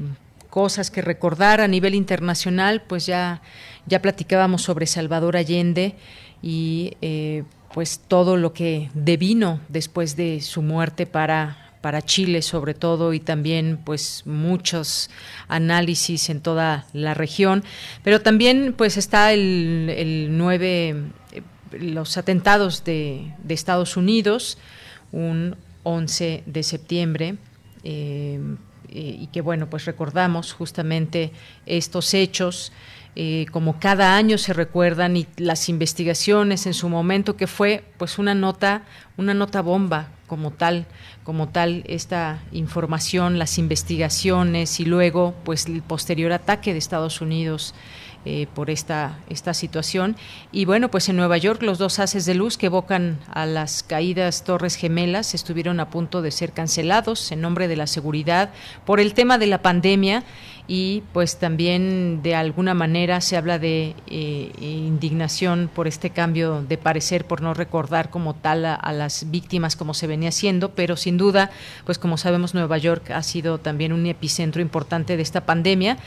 cosas que recordar a nivel internacional, pues ya, ya platicábamos sobre Salvador Allende y eh, pues todo lo que devino después de su muerte para para Chile sobre todo y también pues muchos análisis en toda la región. Pero también pues está el, el 9 eh, los atentados de, de, Estados Unidos un 11 de septiembre eh, y que bueno pues recordamos justamente estos hechos eh, como cada año se recuerdan y las investigaciones en su momento que fue pues una nota una nota bomba como tal como tal esta información las investigaciones y luego pues el posterior ataque de Estados Unidos eh, por esta, esta situación. Y bueno, pues en Nueva York los dos haces de luz que evocan a las caídas Torres Gemelas estuvieron a punto de ser cancelados en nombre de la seguridad por el tema de la pandemia y pues también de alguna manera se habla de eh, indignación por este cambio de parecer, por no recordar como tal a, a, las víctimas como se venía haciendo, pero sin duda, pues como sabemos Nueva York ha sido también un epicentro importante de esta pandemia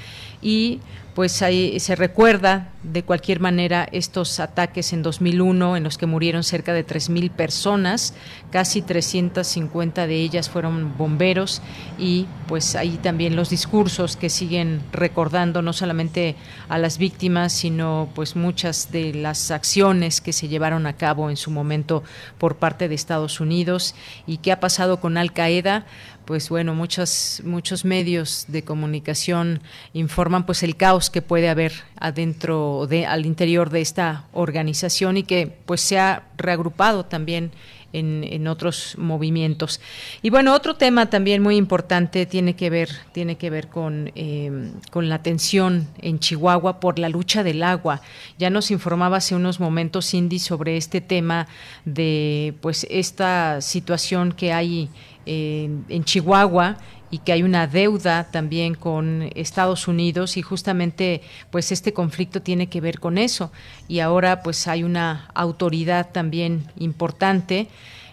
y pues ahí se recuerda de cualquier manera estos ataques en 2001 en los que murieron cerca de 3.000 personas, casi 350 de ellas fueron bomberos y pues ahí también los discursos que siguen recordando no solamente a las víctimas, sino pues muchas de las acciones que se llevaron a cabo en su momento por parte de Estados Unidos y qué ha pasado con Al Qaeda pues bueno, muchos, muchos medios de comunicación informan pues el caos que puede haber adentro de, al interior de esta organización y que pues se ha reagrupado también en, en, otros movimientos. Y bueno, otro tema también muy importante tiene que ver, tiene que ver con, eh, con la tensión en Chihuahua por la lucha del agua. Ya nos informaba hace unos momentos Cindy sobre este tema de pues esta situación que hay en, Chihuahua y que hay una deuda también con Estados Unidos y justamente pues este conflicto tiene que ver con eso. Y ahora pues hay una autoridad también importante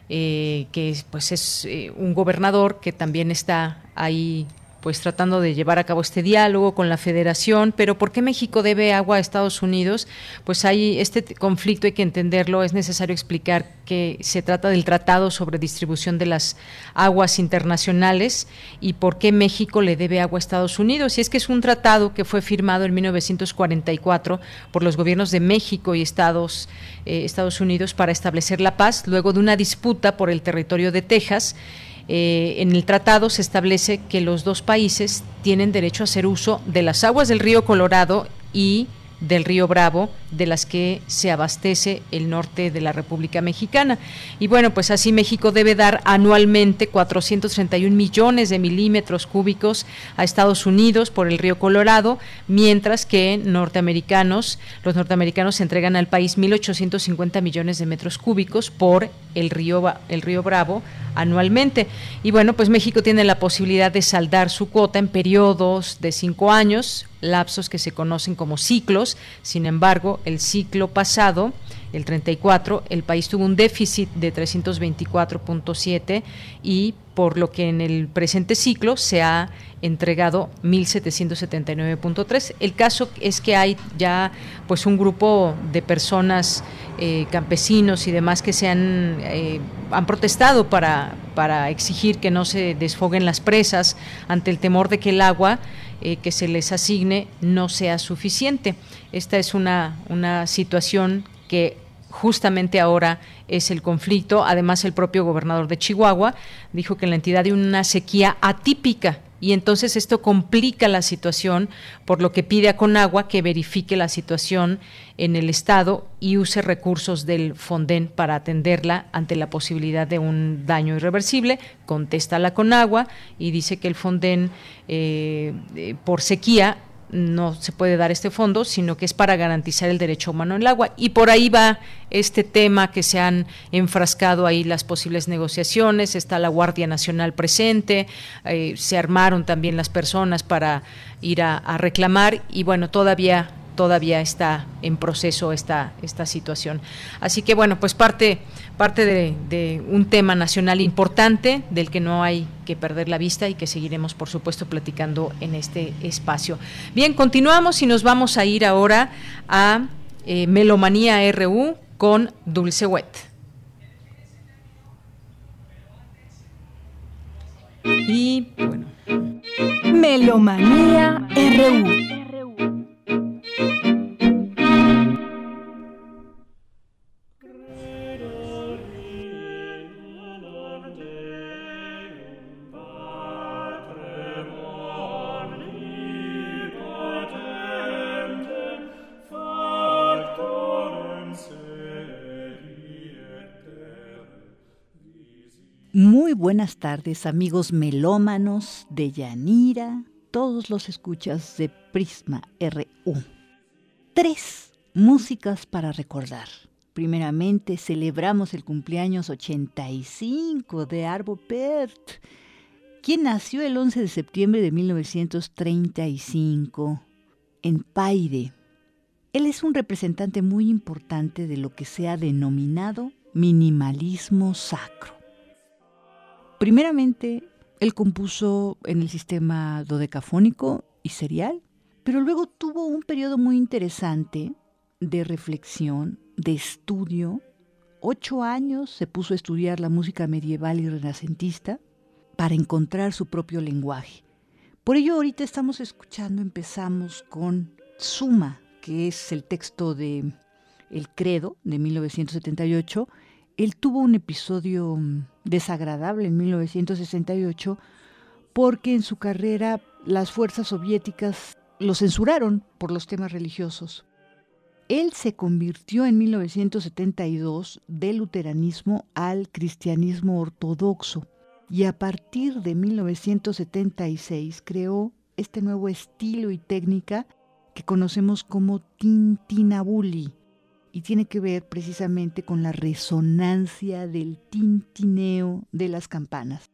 eh, que pues es eh, un gobernador que también está ahí pues tratando de llevar a cabo este diálogo con la Federación, pero ¿por qué México debe agua a Estados Unidos? Pues hay este conflicto, hay que entenderlo, es necesario explicar que se trata del Tratado sobre Distribución de las Aguas Internacionales y por qué México le debe agua a Estados Unidos. Y es que es un tratado que fue firmado en 1944 por los gobiernos de México y Estados, eh, Estados Unidos para establecer la paz luego de una disputa por el territorio de Texas eh, en el tratado se establece que los dos países tienen derecho a hacer uso de las aguas del río Colorado y del río Bravo, de las que se abastece el norte de la República Mexicana. Y bueno, pues así México debe dar anualmente 431 millones de milímetros cúbicos a Estados Unidos por el río Colorado, mientras que norteamericanos, los norteamericanos entregan al país 1.850 millones de metros cúbicos por el río, el río Bravo anualmente. Y bueno, pues México tiene la posibilidad de saldar su cuota en periodos de cinco años, lapsos que se conocen como ciclos. Sin embargo, el ciclo pasado, el 34, el país tuvo un déficit de 324.7 y por lo que en el presente ciclo se ha entregado 1779.3. El caso es que hay ya pues un grupo de personas eh, campesinos y demás que se han, eh, han protestado para, para exigir que no se desfoguen las presas ante el temor de que el agua eh, que se les asigne no sea suficiente. Esta es una, una situación que justamente ahora es el conflicto. Además, el propio gobernador de Chihuahua dijo que la entidad de una sequía atípica y entonces esto complica la situación, por lo que pide a Conagua que verifique la situación en el Estado y use recursos del Fonden para atenderla ante la posibilidad de un daño irreversible. Contesta la Conagua y dice que el Fonden eh, eh, por sequía no se puede dar este fondo, sino que es para garantizar el derecho humano al agua. Y por ahí va este tema que se han enfrascado ahí las posibles negociaciones, está la Guardia Nacional presente, eh, se armaron también las personas para ir a, a reclamar y bueno, todavía todavía está en proceso esta, esta situación. Así que bueno, pues parte, parte de, un tema nacional importante del que no hay que perder la vista y que seguiremos, por supuesto, platicando en este espacio. Bien, continuamos y nos vamos a ir ahora a eh, Melomanía RU con Dulce Wet. Y bueno. Melomanía RU. Muy buenas tardes, amigos melómanos de Yanira, todos los escuchas de Prisma RU. Tres músicas para recordar. Primeramente, celebramos el cumpleaños 85 de Arvo Pärt, quien nació el 11 de septiembre de 1935 en Paide. Él es un representante muy importante de lo que se ha denominado minimalismo sacro. Primeramente, él compuso en el sistema dodecafónico y serial, pero luego tuvo un periodo muy interesante de reflexión, de estudio. Ocho años se puso a estudiar la música medieval y renacentista para encontrar su propio lenguaje. Por ello ahorita estamos escuchando, empezamos con Suma, que es el texto de El Credo de 1978, él tuvo un episodio mm, desagradable en 1968 porque en su carrera las fuerzas soviéticas lo censuraron por los temas religiosos. Él se convirtió en 1972 del luteranismo al cristianismo ortodoxo y a partir de 1976 creó este nuevo estilo y técnica que conocemos como tintinabuli, y tiene que ver precisamente con la resonancia del tintineo de las campanas.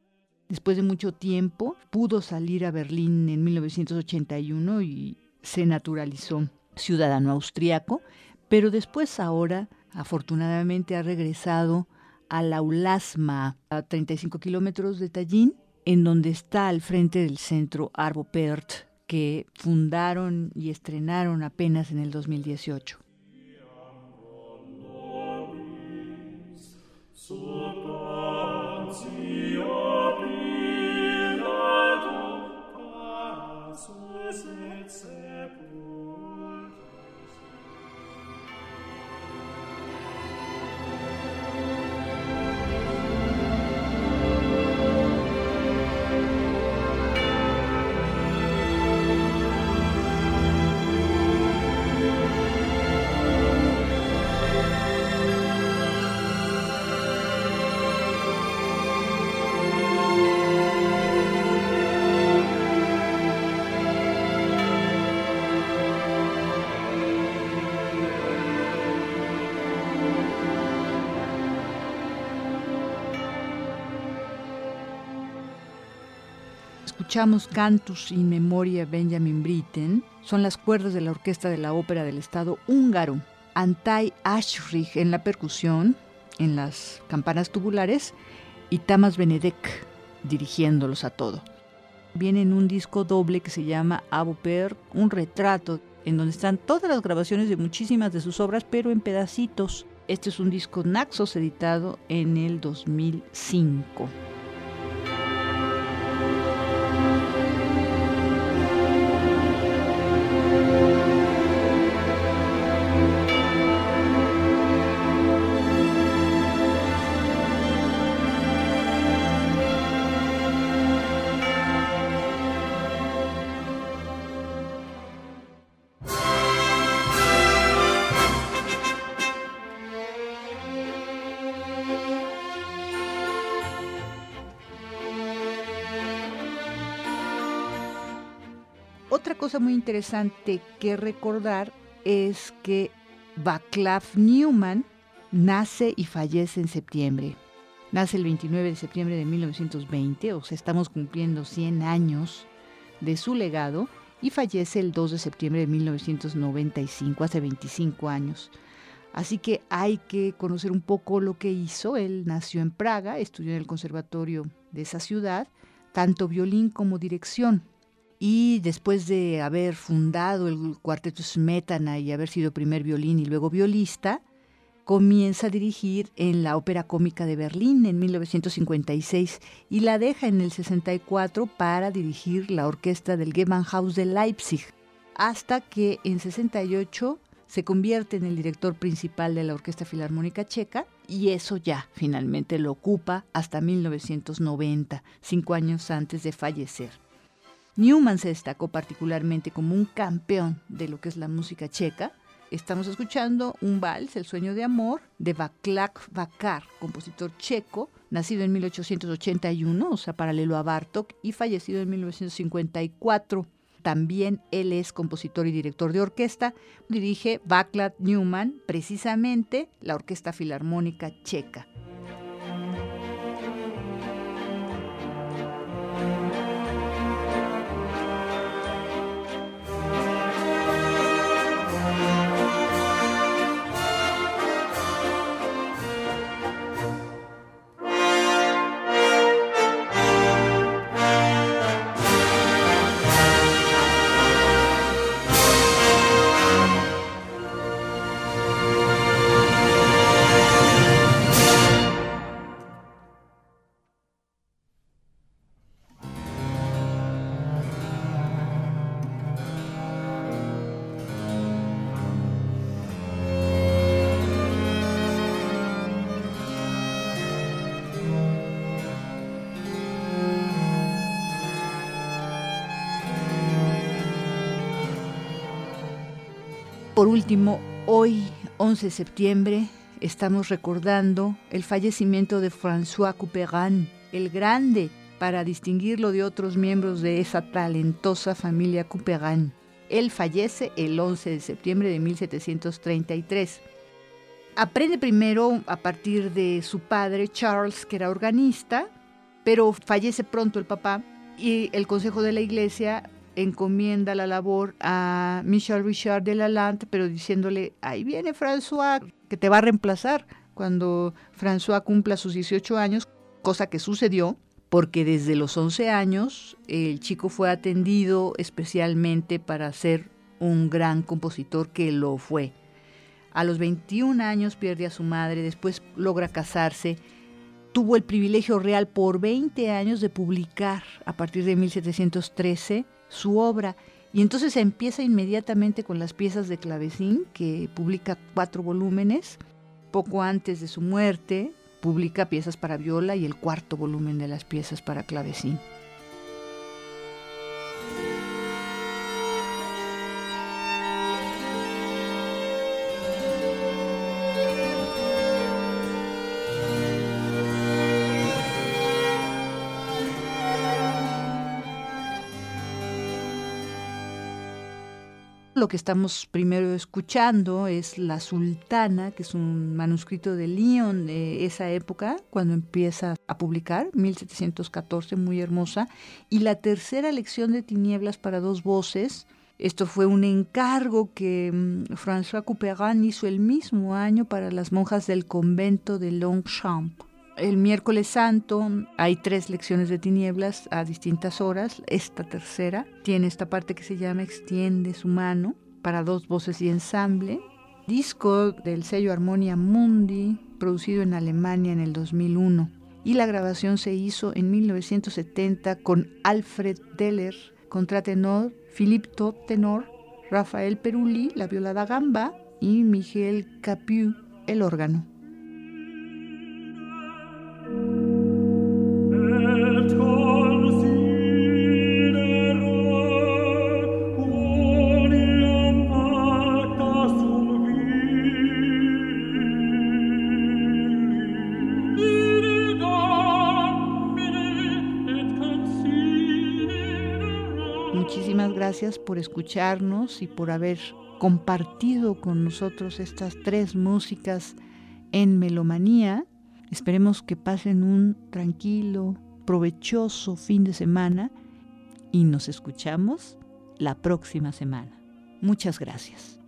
Después de mucho tiempo pudo salir a Berlín en 1981 y se naturalizó ciudadano austriaco, pero después ahora afortunadamente ha regresado a la Ulasma, a 35 kilómetros de Tallinn, en donde está al frente del centro Arvo Pärt, que fundaron y estrenaron apenas en el 2018. So escuchamos Cantus in Memoria Benjamin Britten son las cuerdas de la Orquesta de la Ópera del Estado húngaro. Antai Ashrich en la percusión, en las campanas tubulares, y Tamas Benedek dirigiéndolos a todo. Viene en un disco doble que se llama Per, un retrato, en donde están todas las grabaciones de muchísimas de sus obras, pero en pedacitos. Este es un disco Naxos editado en el 2005. Muy interesante que recordar es que Vaclav Newman nace y fallece en septiembre. Nace el 29 de septiembre de 1920, o sea, estamos cumpliendo 100 años de su legado, y fallece el 2 de septiembre de 1995, hace 25 años. Así que hay que conocer un poco lo que hizo. Él nació en Praga, estudió en el conservatorio de esa ciudad, tanto violín como dirección. Y después de haber fundado el cuarteto Smetana y haber sido primer violín y luego violista, comienza a dirigir en la Ópera Cómica de Berlín en 1956 y la deja en el 64 para dirigir la orquesta del Gewandhaus de Leipzig, hasta que en 68 se convierte en el director principal de la Orquesta Filarmónica Checa y eso ya finalmente lo ocupa hasta 1990, cinco años antes de fallecer. Newman se destacó particularmente como un campeón de lo que es la música checa. Estamos escuchando un vals, El sueño de amor, de Václav Vakar, compositor checo, nacido en 1881, o sea, paralelo a Bartok, y fallecido en 1954. También él es compositor y director de orquesta. Dirige Václav Newman, precisamente la Orquesta Filarmónica Checa. Por último, hoy, 11 de septiembre, estamos recordando el fallecimiento de François Couperin, el grande, para distinguirlo de otros miembros de esa talentosa familia Couperin. Él fallece el 11 de septiembre de 1733. Aprende primero a partir de su padre Charles, que era organista, pero fallece pronto el papá y el consejo de la iglesia encomienda la labor a Michel Richard de Lalande, pero diciéndole, ahí viene François, que te va a reemplazar cuando François cumpla sus 18 años, cosa que sucedió porque desde los 11 años el chico fue atendido especialmente para ser un gran compositor que lo fue. A los 21 años pierde a su madre, después logra casarse, tuvo el privilegio real por 20 años de publicar a partir de 1713 su obra. Y entonces empieza inmediatamente con las piezas de clavecín, que publica cuatro volúmenes. Poco antes de su muerte, publica piezas para viola y el cuarto volumen de las piezas para clavecín. Lo que estamos primero escuchando es La Sultana, que es un manuscrito de Lyon de esa época, cuando empieza a publicar, 1714, muy hermosa, y la tercera lección de Tinieblas para dos voces. Esto fue un encargo que mm, François Couperin hizo el mismo año para las monjas del convento de Longchamp. El miércoles santo hay tres lecciones de tinieblas a distintas horas. Esta tercera tiene esta parte que se llama Extiende su mano para dos voces y ensamble. Disco del sello Harmonia Mundi, producido en Alemania en el 2001. Y la grabación se hizo en 1970 con Alfred Deller, contratenor, Philippe Top tenor, Rafael Perulli, la viola da gamba y Miguel Capiu, el órgano. Por escucharnos y por haber compartido con nosotros estas tres músicas en Melomanía. Esperemos que pasen un tranquilo, provechoso fin de semana y nos escuchamos la próxima semana. Muchas gracias.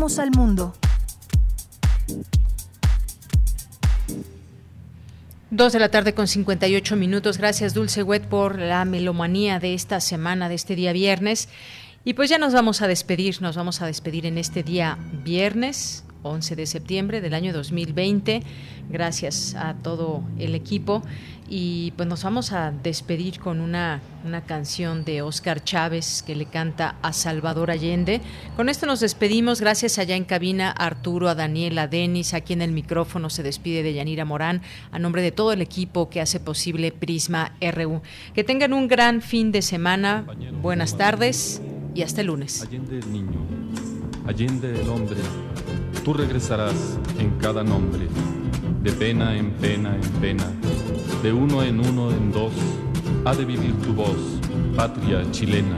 Relatamos al mundo. Dos de la tarde con 58 minutos. Gracias, Dulce Wet, por la melomanía de esta semana, de este día viernes. Y pues ya nos vamos a despedir, nos vamos a despedir en este día viernes 11 de septiembre del año 2020. Gracias a todo el equipo. Y pues nos vamos a despedir con una, una canción de Oscar Chávez que le canta a Salvador Allende. Con esto nos despedimos. Gracias allá en cabina Arturo, a Daniela, a Denis. Aquí en el micrófono se despide de Yanira Morán a nombre de todo el equipo que hace posible Prisma RU. Que tengan un gran fin de semana. Buenas tardes y hasta el lunes. Allende el niño, Allende el hombre, tú regresarás en cada nombre, de pena en pena en pena de uno en uno en dos, ha de vivir tu voz, patria chilena.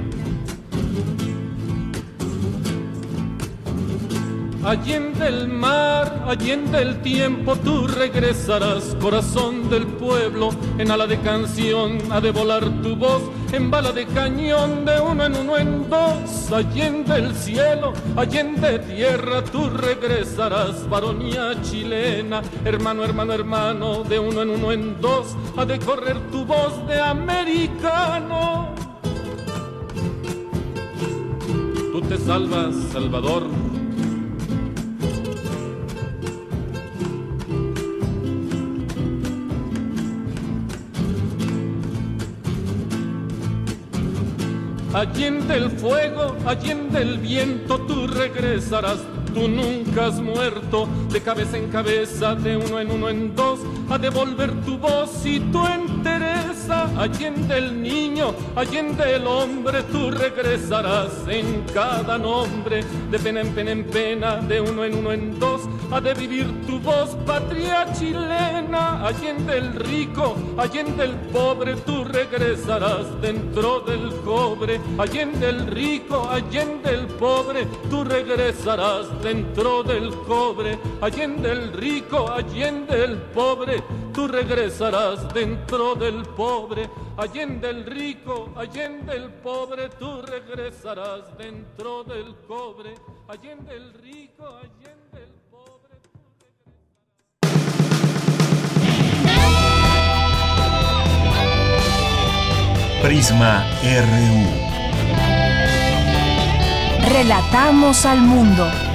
Allende el mar, allende el tiempo, tú regresarás, corazón del pueblo, en ala de canción ha de volar tu voz, en bala de cañón, de uno en uno en dos, allende el cielo, allende tierra, tú regresarás, varonía chilena, hermano, hermano, hermano, de uno en uno en dos, ha de correr tu voz de americano. Tú te salvas, Salvador Allende el fuego, allende el viento, tú regresarás, tú nunca has muerto, de cabeza en cabeza, de uno en uno en dos, a devolver tu voz y tu entereza. Allende el niño, allende el hombre, tú regresarás en cada nombre, de pena en pena en pena, de uno en uno en dos, ha de vivir tu voz, patria chilena. Allende el rico, allende el pobre, tú regresarás dentro del cobre. Allende el rico, allende el pobre, tú regresarás dentro del cobre. Allende el rico, allende el pobre, tú regresarás dentro del pobre. Allende el rico, allende el pobre, tú regresarás dentro del cobre. Allende el rico, allende el pobre. Prisma RU. Relatamos al mundo.